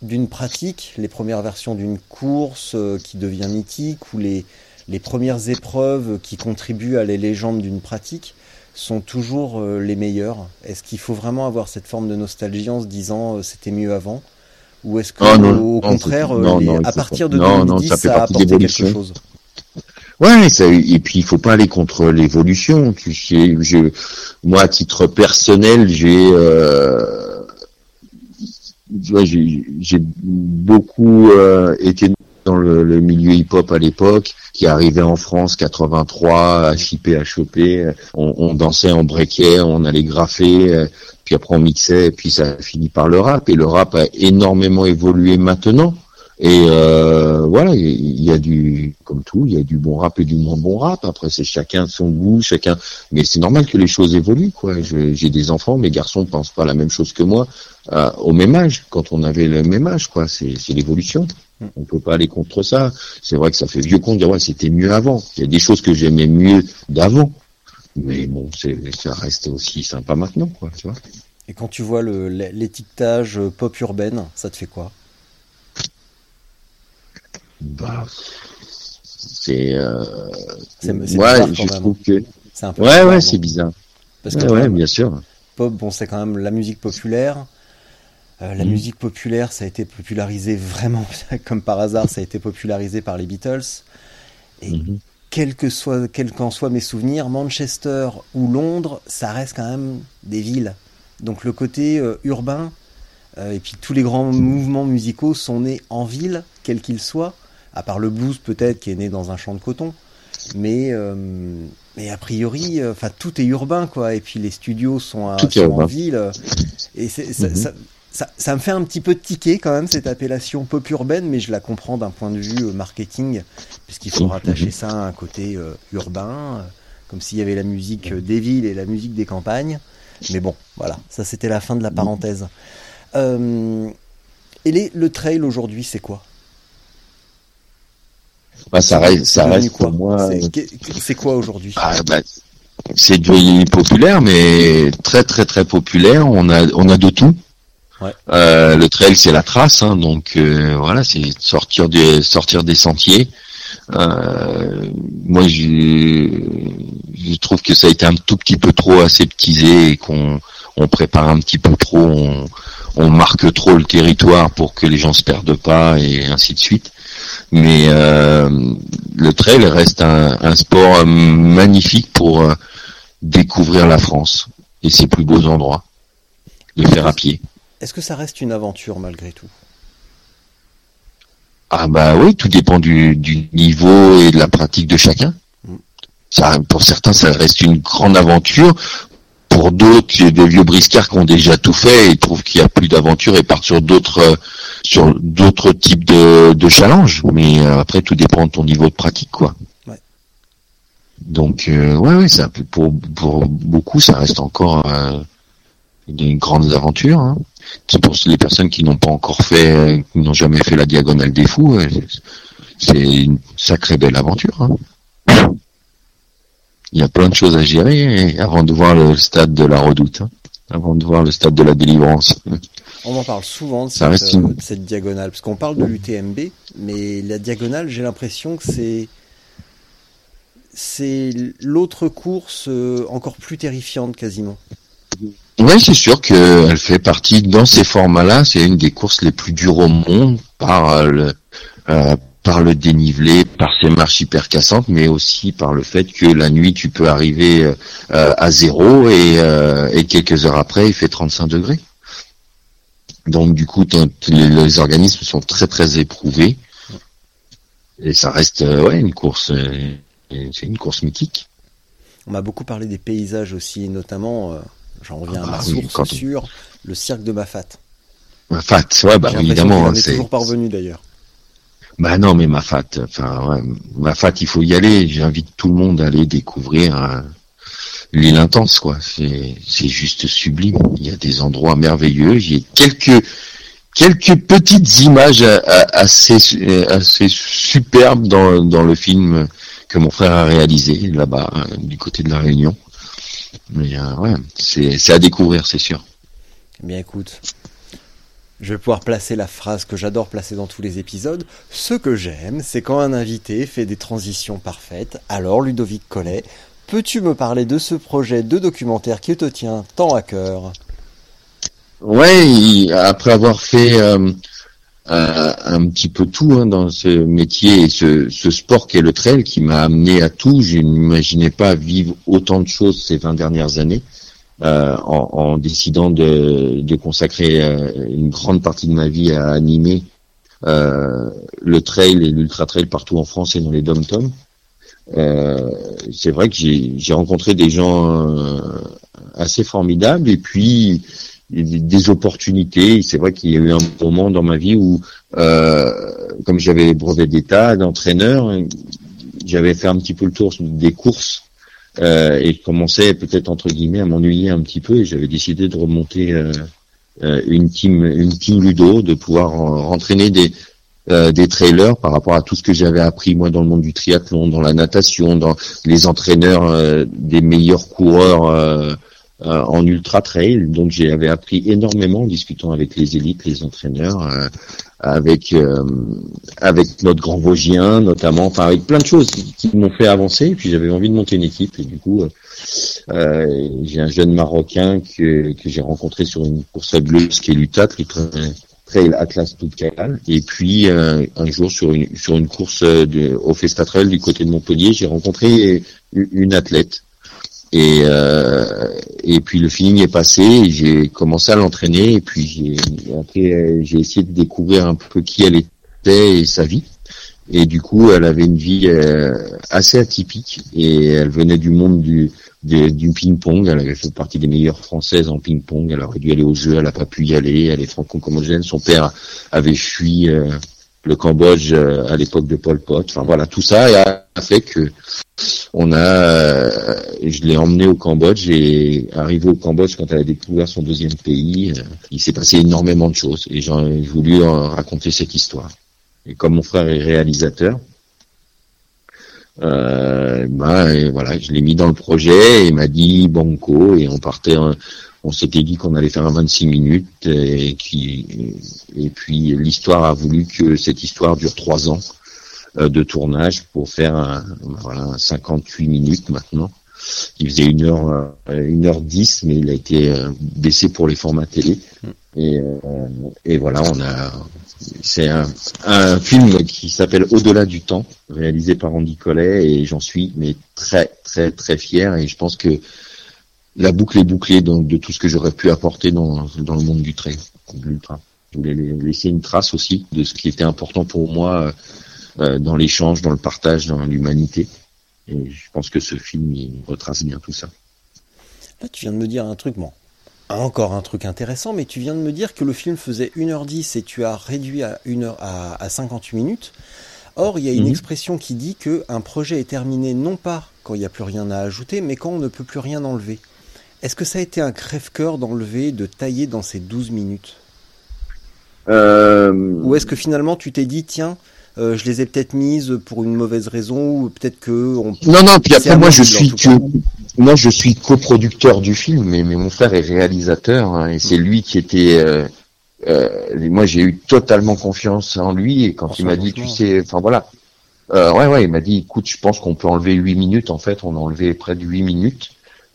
d'une pratique, les premières versions d'une course euh, qui devient mythique ou les, les premières épreuves qui contribuent à les légendes d'une pratique sont toujours les meilleures? Est-ce qu'il faut vraiment avoir cette forme de nostalgie en se disant c'était mieux avant? Ou est-ce que, au contraire, à partir de 2010, ça, fait ça a apporté quelque chose? Ouais, ça, et puis il faut pas aller contre l'évolution. Tu sais, je, moi, à titre personnel, j'ai, euh, j'ai beaucoup euh, été dans le, le milieu hip-hop à l'époque, qui arrivait en France 83, à chipper, à choper. On, on dansait en brequet, on allait graffer puis après on mixait, et puis ça finit par le rap, et le rap a énormément évolué maintenant. Et euh, voilà, il y, a du, comme tout, il y a du bon rap et du moins bon rap. Après, c'est chacun son goût, chacun. Mais c'est normal que les choses évoluent, quoi. J'ai des enfants, mes garçons pensent pas la même chose que moi euh, au même âge, quand on avait le même âge, quoi. C'est l'évolution. On peut pas aller contre ça. C'est vrai que ça fait vieux con de dire ouais, c'était mieux avant. Il y a des choses que j'aimais mieux d'avant. Mais bon, ça reste aussi sympa maintenant, quoi, tu vois. Et quand tu vois l'étiquetage pop urbaine, ça te fait quoi? Bah, c'est, euh... c'est, ouais, je trouve que c'est un peu ouais, ouais, c'est bizarre. Parce que ouais, bien sûr. Pop, bon, c'est quand même la musique populaire. Euh, la mm. musique populaire, ça a été popularisé vraiment, comme par hasard, ça a été popularisé par les Beatles. Et mhm. Quel que soit, quel qu'en soient mes souvenirs, Manchester ou Londres, ça reste quand même des villes. Donc le côté euh, urbain, euh, et puis tous les grands mouvements musicaux sont nés en ville, quel qu'ils soient, à part le blues peut-être qui est né dans un champ de coton. Mais, euh, mais a priori, enfin tout est urbain quoi. Et puis les studios sont, à, en ville. Et c'est, ça, mhm ça, me fait un petit peu tiquer quand même cette appellation pop urbaine, mais je la comprends d'un point de vue euh, marketing, puisqu'il faut rattacher ça à un côté euh, urbain, euh, comme s'il y avait la musique des villes et la musique des campagnes. Mais bon, voilà, ça c'était la fin de la parenthèse. et le trail aujourd'hui, c'est quoi? Bah, ça reste, ça reste pour moi. C'est quoi aujourd'hui? Ah, bah, C'est devenu populaire, mais très très très populaire. On a on a de tout. Euh, le trail, c'est la trace, hein, donc euh, voilà, c'est sortir des sortir des sentiers. Euh, moi, je, trouve que ça a été un tout petit peu trop aseptisé et qu'on on prépare un petit peu trop, on, marque trop le territoire pour que les gens se perdent pas et ainsi de suite. Mais le trail reste un, un sport magnifique pour découvrir la France et ses plus beaux endroits, de faire à pied. Est-ce que ça reste une aventure malgré tout? Ah bah oui, tout dépend du, niveau et de la pratique de chacun. Mm. Ça, pour certains, ça reste une grande aventure. Pour d'autres, des vieux briscards qui ont déjà tout fait et trouvent qu'il n'y a plus d'aventure et partent sur d'autres sur d'autres types de, de challenges. Mais euh, après, tout dépend de ton niveau de pratique, quoi. Donc, euh, ouais, ouais, ça, pour, pour beaucoup, ça reste encore euh, une grande aventure. Hein. C'est pour les personnes qui n'ont pas encore fait, qui n'ont jamais fait la diagonale des fous, c'est une sacrée belle aventure. Hein. Il y a plein de choses à gérer avant de voir le stade de la redoute, hein. avant de voir le stade de la délivrance. On en parle souvent de, cette, euh, cette, diagonale, parce qu'on parle de l'UTMB, mais la diagonale, j'ai l'impression que c'est c'est l'autre course euh, encore plus terrifiante quasiment. Oui, c'est sûr qu'elle fait partie dans ces formats-là. C'est une des courses les plus dures au monde par euh, le euh, par le dénivelé, par ses marches hyper cassantes, mais aussi par le fait que la nuit tu peux arriver euh, à zéro et, et quelques heures après il fait 35 degrés. Donc du coup les, organismes sont très très éprouvés et ça reste ouais une course c'est une course mythique. On m'a beaucoup parlé des paysages aussi, notamment j'en reviens à ma ah source sûre, le cirque de Mafat. Mafat, ouais, bah évidemment. On est toujours parvenu d'ailleurs. Bah non, mais Mafat, enfin, ouais, Mafat, il faut y aller. J'invite tout le monde à aller découvrir hein, l'île intense, quoi. C'est, c'est juste sublime. Il y a des endroits merveilleux. J'ai quelques quelques petites images assez assez superbes dans dans le film que mon frère a réalisé là-bas euh, du côté de la Réunion. Mais euh, ouais, c'est à découvrir, c'est sûr. Eh bien écoute, je vais pouvoir placer la phrase que j'adore placer dans tous les épisodes. Ce que j'aime, c'est quand un invité fait des transitions parfaites. Alors Ludovic Collet, peux-tu me parler de ce projet de documentaire qui te tient tant à cœur? Ouais, après avoir fait euh, un petit peu tout hein, dans ce métier et ce, ce sport qu'est le trail qui m'a amené à tout. Je n'imaginais pas vivre autant de choses ces 20 dernières années euh, en, en, décidant de, de consacrer euh, une grande partie de ma vie à animer euh, le trail et l'ultra trail partout en France et dans les dom-toms. Euh, c'est vrai que j'ai rencontré des gens euh, assez formidables et puis des opportunités. C'est vrai qu'il y a eu un moment dans ma vie où, euh, comme j'avais les brevets d'état d'entraîneur, j'avais fait un petit peu le tour des courses euh, et je commençais peut-être entre guillemets à m'ennuyer un petit peu et j'avais décidé de remonter euh, euh une team, une team ludo, de pouvoir entraîner des euh, des trailers par rapport à tout ce que j'avais appris moi dans le monde du triathlon, dans la natation, dans les entraîneurs euh, des meilleurs coureurs euh, en ultra trail. Donc j'avais appris énormément en discutant avec les élites, les entraîneurs, euh, avec euh, avec notre grand Vosgien notamment, enfin avec plein de choses qui, m'ont fait avancer. Et puis j'avais envie de monter une équipe et du coup j'ai un jeune Marocain que que j'ai rencontré sur une course fabuleuse qui est l'UTA, Trail Atlas Toubkal. Et puis un jour sur une sur une course de, au Festa Trail du côté de Montpellier, j'ai rencontré une athlète. Et et puis le feeling est passé. J'ai commencé à l'entraîner et puis après j'ai essayé de découvrir un peu qui elle était et sa vie. Et du coup, elle avait une vie euh, assez atypique et elle venait du monde du, du ping-pong. Elle avait fait partie des meilleures françaises en ping-pong. Elle aurait dû aller au jeu, elle n'a pas pu y aller. Elle est franco-comogène. Son père avait fui euh, le Cambodge euh, à l'époque de Pol Pot. Enfin voilà, tout ça a fait que on a, je l'ai emmené au Cambodge et arrivé au Cambodge quand elle a découvert son deuxième pays, il s'est passé énormément de choses et j'ai voulu raconter cette histoire. Et comme mon frère est réalisateur, euh, ben, voilà, je l'ai mis dans le projet et il m'a dit banco et on partait, on s'était dit qu'on allait faire un 26 minutes et qui et puis l'histoire a voulu que cette histoire dure trois ans euh, de tournage pour faire un, voilà 58 minutes maintenant. Il faisait une heure euh, une heure dix, mais il a été baissé pour les formats télé. Mm. Et, et voilà, on a c'est un, un, film qui s'appelle Au-delà du temps, réalisé par Andy Collet, et j'en suis mais très très très fier. Et je pense que la boucle est bouclée donc de tout ce que j'aurais pu apporter dans, dans le monde du trail, de l'ultra. Je voulais laisser une trace aussi de ce qui était important pour moi euh, dans l'échange, dans le partage, dans l'humanité. Et je pense que ce film il retrace bien tout ça. Là, tu viens de me dire un truc, bon, encore un truc intéressant, mais tu viens de me dire que le film faisait 1h10 et tu as réduit à, 1 heure, à, 58 minutes. Or, il y a une mhm. expression qui dit que un projet est terminé non pas quand il n'y a plus rien à ajouter, mais quand on ne peut plus rien enlever. Est-ce que ça a été un crève-cœur d'enlever, de tailler dans ces 12 minutes? Euh, Ou est-ce que finalement tu t'es dit, tiens, euh, je les ai peut-être mises pour une mauvaise raison, ou peut-être que... On... Non, non, puis après moi je suis que moi, je suis coproducteur du film, mais, mais, mon frère est réalisateur, hein, et c'est lui qui était. Euh, euh, moi, j'ai eu totalement confiance en lui, et quand il m'a dit, tu sais, enfin voilà, euh, ouais, ouais, il m'a dit, écoute, je pense qu'on peut enlever huit minutes. En fait, on a enlevé près de huit minutes.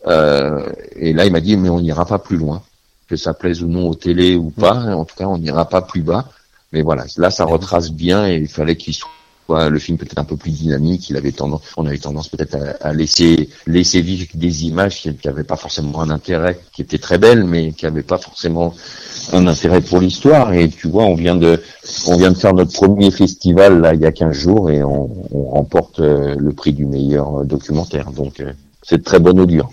Euh, et là, il m'a dit, mais on n'ira pas plus loin, que ça plaise ou non aux télé ou pas. En tout cas, on n'ira pas plus bas. Mais voilà, là, ça retrace bien, et il fallait qu'il soit le film peut-être un peu plus dynamique. Il avait tendance, on avait tendance peut-être à, laisser laisser vivre des images qui n'avaient pas forcément un intérêt, qui étaient très belles, mais qui n'avaient pas forcément un intérêt pour l'histoire. Et tu vois, on vient de on vient de faire notre premier festival là il y a 15 jours et on, remporte euh, le prix du meilleur documentaire. Donc euh, c'est de très bonne augure.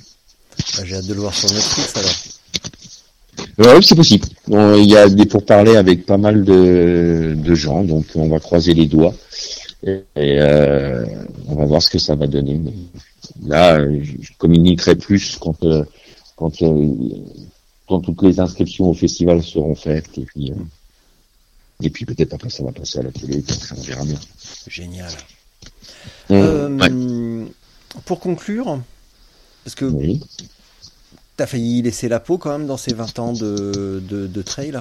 Bah, j'ai hâte de le voir sur Netflix alors. Oui, c'est possible. il y a des pourparlers avec pas mal de, de gens, donc on va croiser les doigts. Et, euh, on va voir ce que ça va donner. là, je communiquerai plus quand euh, quand euh, quand toutes les inscriptions au festival seront faites et puis et puis peut-être après ça va passer à la télé, on verra bien. Génial. Mmh, pour conclure, parce que oui. tu as failli laisser la peau quand même dans ces 20 ans de, de, de trail,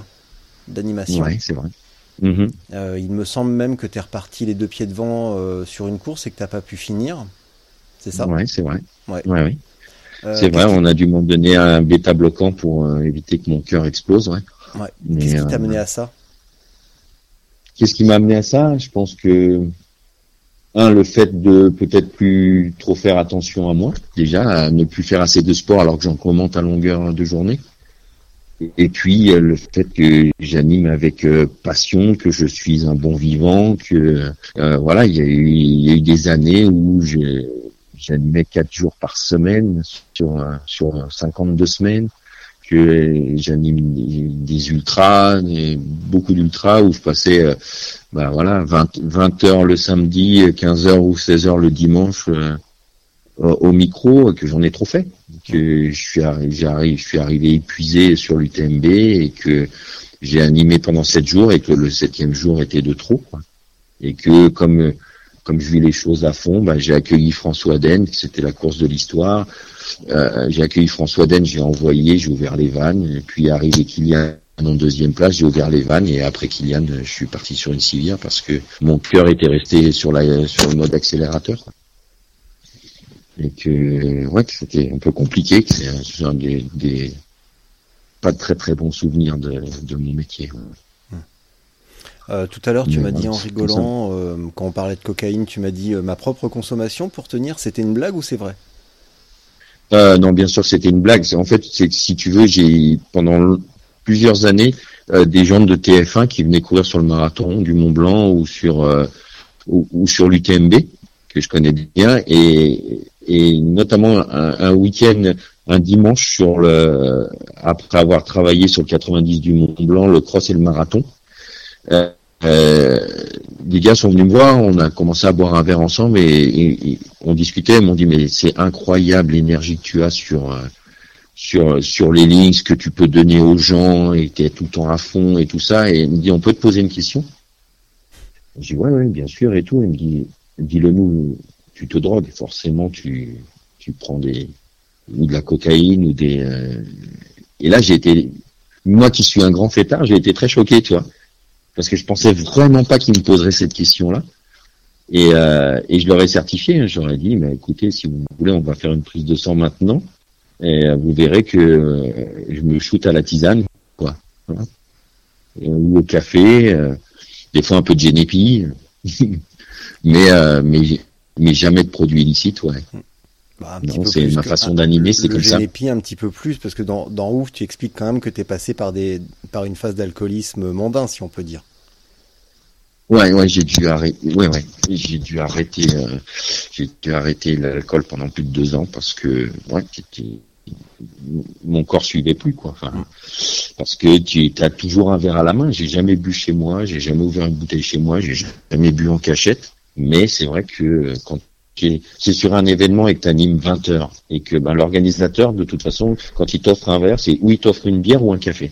d'animation. Oui, c'est vrai. Mhm. Euh, il me semble même que tu es reparti les deux pieds devant euh, sur une course et que tu pas pu finir. C'est ça? Oui, c'est vrai. Ouais. Ouais, euh, c'est vrai, on a dû m'en donner un bêta bloquant pour éviter que mon cœur explose. Ouais. Qu'est-ce qui t'a amené à ça? Qu'est-ce qui m'a amené à ça? Je pense que un, le fait de peut-être plus trop faire attention à moi, déjà, à ne plus faire assez de sport alors que j'en commente à longueur de journée. Et puis euh, le fait que j'anime avec euh, passion, que je suis un bon vivant, que euh, voilà, il y, a eu, il y a eu des années où j'animais quatre jours par semaine sur sur 52 semaines, que j'anime des ultras, beaucoup d'ultras où je passais bah voilà 20, 20 heures le samedi, 15 heures ou 16 heures le dimanche au micro que j'en ai trop fait, que je suis arrivé, je suis arrivé épuisé sur l'UTMB et que j'ai animé pendant sept jours et que le septième jour était de trop, et que comme comme je vis les choses à fond, bah, j'ai accueilli François Den, c'était la course de l'histoire. Euh, j'ai accueilli François Den, j'ai envoyé, j'ai ouvert les vannes, et puis arrivé Kylian en deuxième place, j'ai ouvert les vannes. Et après Kylian, je suis parti sur une civière parce que mon cœur était resté sur la sur le mode accélérateur. Et que ouais que c'était un peu compliqué que c'est un des, des, pas de très très bons souvenirs de, de mon métier. Euh, tout à l'heure, tu m'as dit en rigolant, euh, quand on parlait de cocaïne, tu m'as dit ma propre consommation pour tenir. C'était une blague ou c'est vrai? Non, bien sûr, c'était une blague. En fait, c'est si tu veux, j'ai pendant plusieurs années des gens de TF1 qui venaient courir sur le marathon du Mont Blanc ou sur ou, sur l'UTMB que je connais bien et, notamment un, week-end un dimanche sur le après avoir travaillé sur le 90 du Mont Blanc, le cross et le marathon. Euh, euh, des gars sont venus me voir, on a commencé à boire un verre ensemble et, on discutait. Ils m'ont dit mais c'est incroyable l'énergie que tu as sur euh, sur sur les lignes, ce que tu peux donner aux gens et es tout le temps à fond et tout ça. Et il me dit on peut te poser une question? Je dis ouais ouais bien sûr et tout. Il me dit dis-le nous, tu te drogues forcément tu tu prends des ou de la cocaïne ou des euh, et là j'ai été moi qui suis un grand fêtard j'ai été très choqué tu vois parce que je pensais vraiment pas qu'il me poserait cette question là et, euh, et je leur ai certifié hein, j'aurais dit mais écoutez si vous voulez on va faire une prise de sang maintenant. Et euh, vous verrez que je me shoote à la tisane quoi. Ou au café des fois un peu de génépi mais mais mais jamais de produits illicites ouais bah, c'est ma façon d'animer, c'est comme ça. Le un petit peu plus, parce que dans, dans Ouf, tu expliques quand même que tu es passé par, des, par une phase d'alcoolisme mondain, si on peut dire. Ouais, ouais, j'ai dû arrêter. Ouais, ouais, j'ai dû arrêter. Euh, j'ai dû arrêter l'alcool pendant plus de deux ans parce que ouais, mon corps suivait plus quoi. Enfin, parce que tu as toujours un verre à la main. J'ai jamais bu chez moi, j'ai jamais ouvert une bouteille chez moi, j'ai jamais bu en cachette. Mais c'est vrai que quand c'est sur un événement et que tu animes 20 heures et que ben, l'organisateur, de toute façon, quand il t'offre un verre, c'est ou il t'offre une bière ou un café.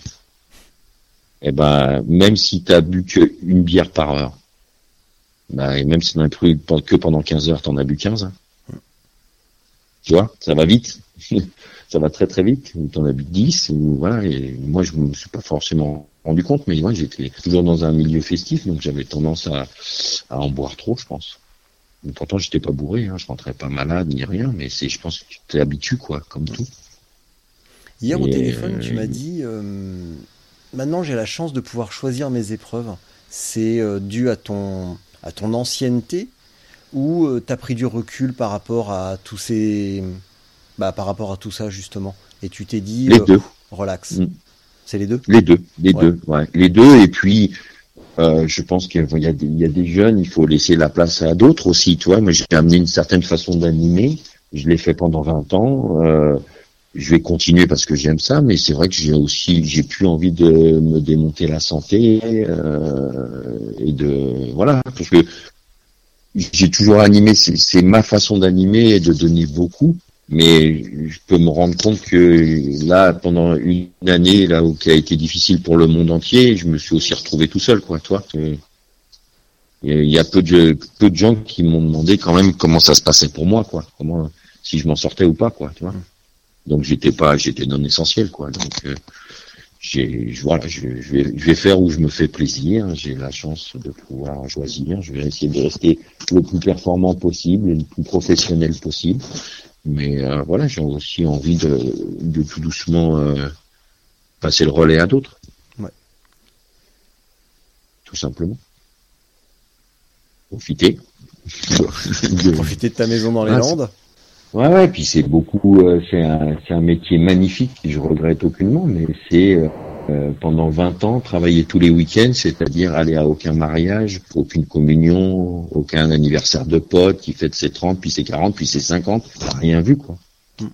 Et eh ben même si tu as bu que une bière par heure, ben, et même si tu n'as pris que pendant 15 heures, tu en as bu 15. Hein. Tu vois, ça va vite. ça va très très vite. Ou en as bu 10. Ou, voilà, et moi, je me suis pas forcément rendu compte, mais moi, j'étais toujours dans un milieu festif, donc j'avais tendance à en boire trop, je pense. Pourtant, j'étais pas bourré, hein, je rentrais pas malade ni rien, mais c'est, je pense que tu t'habitues, quoi, comme tout. Hier au téléphone, tu m'as euh, dit, euh, maintenant j'ai la chance de pouvoir choisir mes épreuves. C'est euh, dû à ton, à ton ancienneté ou tu as pris du recul par rapport à tous ces, bah, par rapport à tout ça justement, et tu t'es dit, les deux, relax. Mm. C'est les deux? Les deux, les deux, ouais, les deux, et puis euh, je pense qu'il y, a des jeunes, il faut laisser la place à d'autres aussi. Tu vois, moi j'ai amené une certaine façon d'animer. Je l'ai fait pendant 20 ans. Euh, je vais continuer parce que j'aime ça, mais c'est vrai que j'ai aussi j'ai plus envie de me démonter la santé euh, et de voilà parce que j'ai toujours animé. C'est ma façon d'animer et de donner beaucoup mais je peux me rendre compte que là, pendant une année là où qui a été difficile pour le monde entier, je me suis aussi retrouvé tout seul, quoi. Toi, il y a peu de peu de gens qui m'ont demandé quand même comment ça se passait pour moi, quoi. Comment si je m'en sortais ou pas, quoi. Tu vois. Donc j'étais pas, j'étais non essentiel, quoi. Donc euh, j'ai, voilà, je, je, vais, je vais faire où je me fais plaisir. J'ai la chance de pouvoir choisir. Je vais essayer de rester le plus performant possible et le plus professionnel possible. Mais euh, voilà, j'ai aussi envie de, de tout doucement euh, passer le relais à d'autres. Ouais. Tout simplement. Profiter. Profiter de ta maison dans les Landes. Ouais, ouais, puis c'est beaucoup, euh, c'est un, un métier magnifique, je regrette aucunement, mais c'est euh, pendant 20 ans, travailler tous les week-ends, c'est-à-dire aller à aucun mariage, aucune communion, aucun anniversaire de pote qui fête ses 30, puis ses 40, puis ses 50, rien vu, quoi. Mm.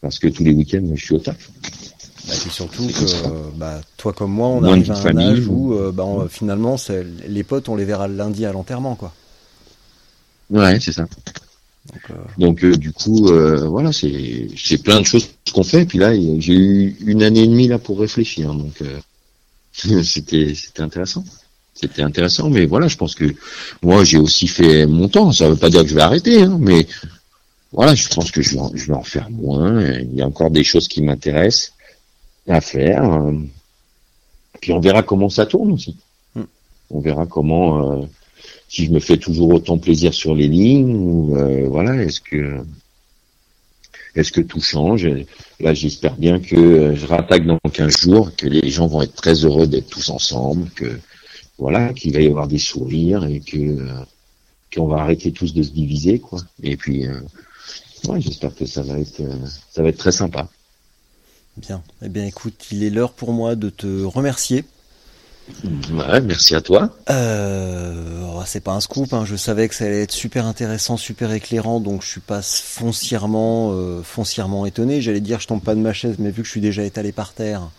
Parce que tous les week-ends, je suis au taf. Bah, c'est surtout que bah, toi comme moi, on arrive à un âge où euh, bah, finalement, les potes, on les verra le lundi à l'enterrement, quoi. Ouais, c'est ça. Donc, euh, euh, du coup, euh, voilà, c'est c'est plein de choses qu'on fait. Puis là, j'ai eu une année et demie là pour réfléchir. Donc c'était c'était intéressant. C'était intéressant, mais voilà, je pense que moi j'ai aussi fait mon temps. Ça veut pas dire que je vais arrêter, hein, mais voilà, je pense que je vais, en, je vais en faire moins. Il y a encore des choses qui m'intéressent à faire. Puis on verra comment ça tourne aussi. Hmm. On verra comment si je me fais toujours autant plaisir sur les lignes ou euh, voilà est-ce que est-ce que tout change? Là j'espère bien que je rattaque dans 15 jours que les gens vont être très heureux d'être tous ensemble que voilà, qu'il va y avoir des sourires et que qu'on va arrêter tous de se diviser, quoi. Et puis, ouais, j'espère que ça va être, ça va être très sympa. Bien. Eh bien, écoute, il est l'heure pour moi de te remercier Ouais, merci à toi. Euh, oh, c'est pas un scoop, hein. je savais que ça allait être super intéressant, super éclairant, donc je suis pas foncièrement, euh, foncièrement étonné. J'allais dire je tombe pas de ma chaise, mais vu que je suis déjà étalé par terre,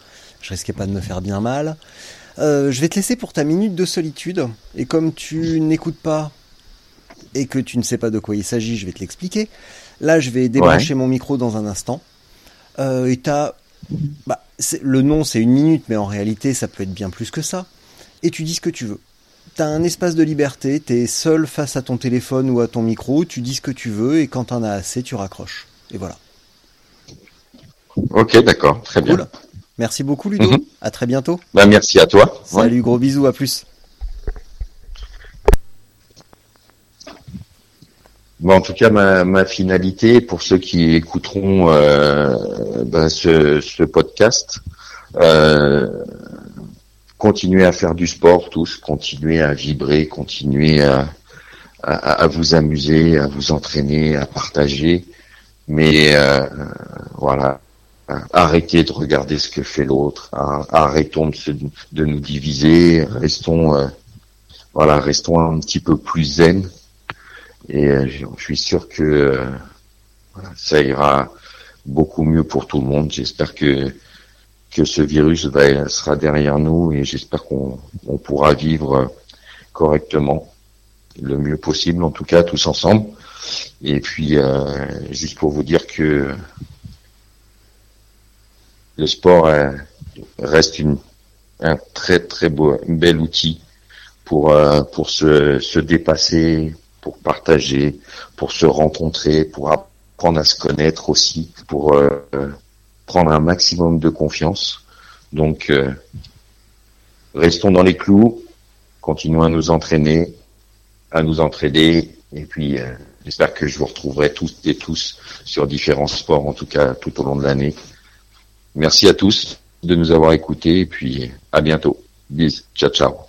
je risquais pas de me faire bien mal. Euh, je vais te laisser pour ta minute de solitude, et comme tu n'écoutes pas et que tu ne sais pas de quoi il s'agit, je vais te l'expliquer. Là, je vais débrancher mon micro dans un instant. Euh, et t'as bah, le nom c'est une minute, mais en réalité ça peut être bien plus que ça. Et tu dis ce que tu veux. T'as un espace de liberté, t'es seul face à ton téléphone ou à ton micro, tu dis ce que tu veux et quand t'en as assez, tu raccroches. Et voilà. Ok, d'accord, très bien. Merci beaucoup Ludo. Mhm. À très bientôt. Bah, merci à toi. Salut, gros bisous, à plus. Bon, en tout cas, ma, ma, finalité pour ceux qui écouteront euh, ben, ce, ce, podcast, euh, continuer à faire du sport tous, continuer à vibrer, continuer à, à, à, vous amuser, à vous entraîner, à partager, mais euh, voilà, arrêtez de regarder ce que fait l'autre, arrêtons de, de, nous diviser, restons euh, voilà, restons un petit peu plus zen et euh, je suis sûr que euh, ça ira beaucoup mieux pour tout le monde. J'espère que que ce virus sera derrière nous et j'espère qu'on on pourra vivre correctement, le mieux possible en tout cas tous ensemble. Et puis euh, juste pour vous dire que le sport reste une, un très très beau, bel outil pour pour se, se dépasser, pour partager, pour se rencontrer, pour apprendre à se connaître aussi, pour euh, prendre un maximum de confiance. Donc, euh, restons dans les clous, continuons à nous entraîner, à nous entraider, et puis euh, j'espère que je vous retrouverai tous et tous sur différents sports, en tout cas tout au long de l'année. Merci à tous de nous avoir écoutés, et puis à bientôt. Bis, ciao ciao.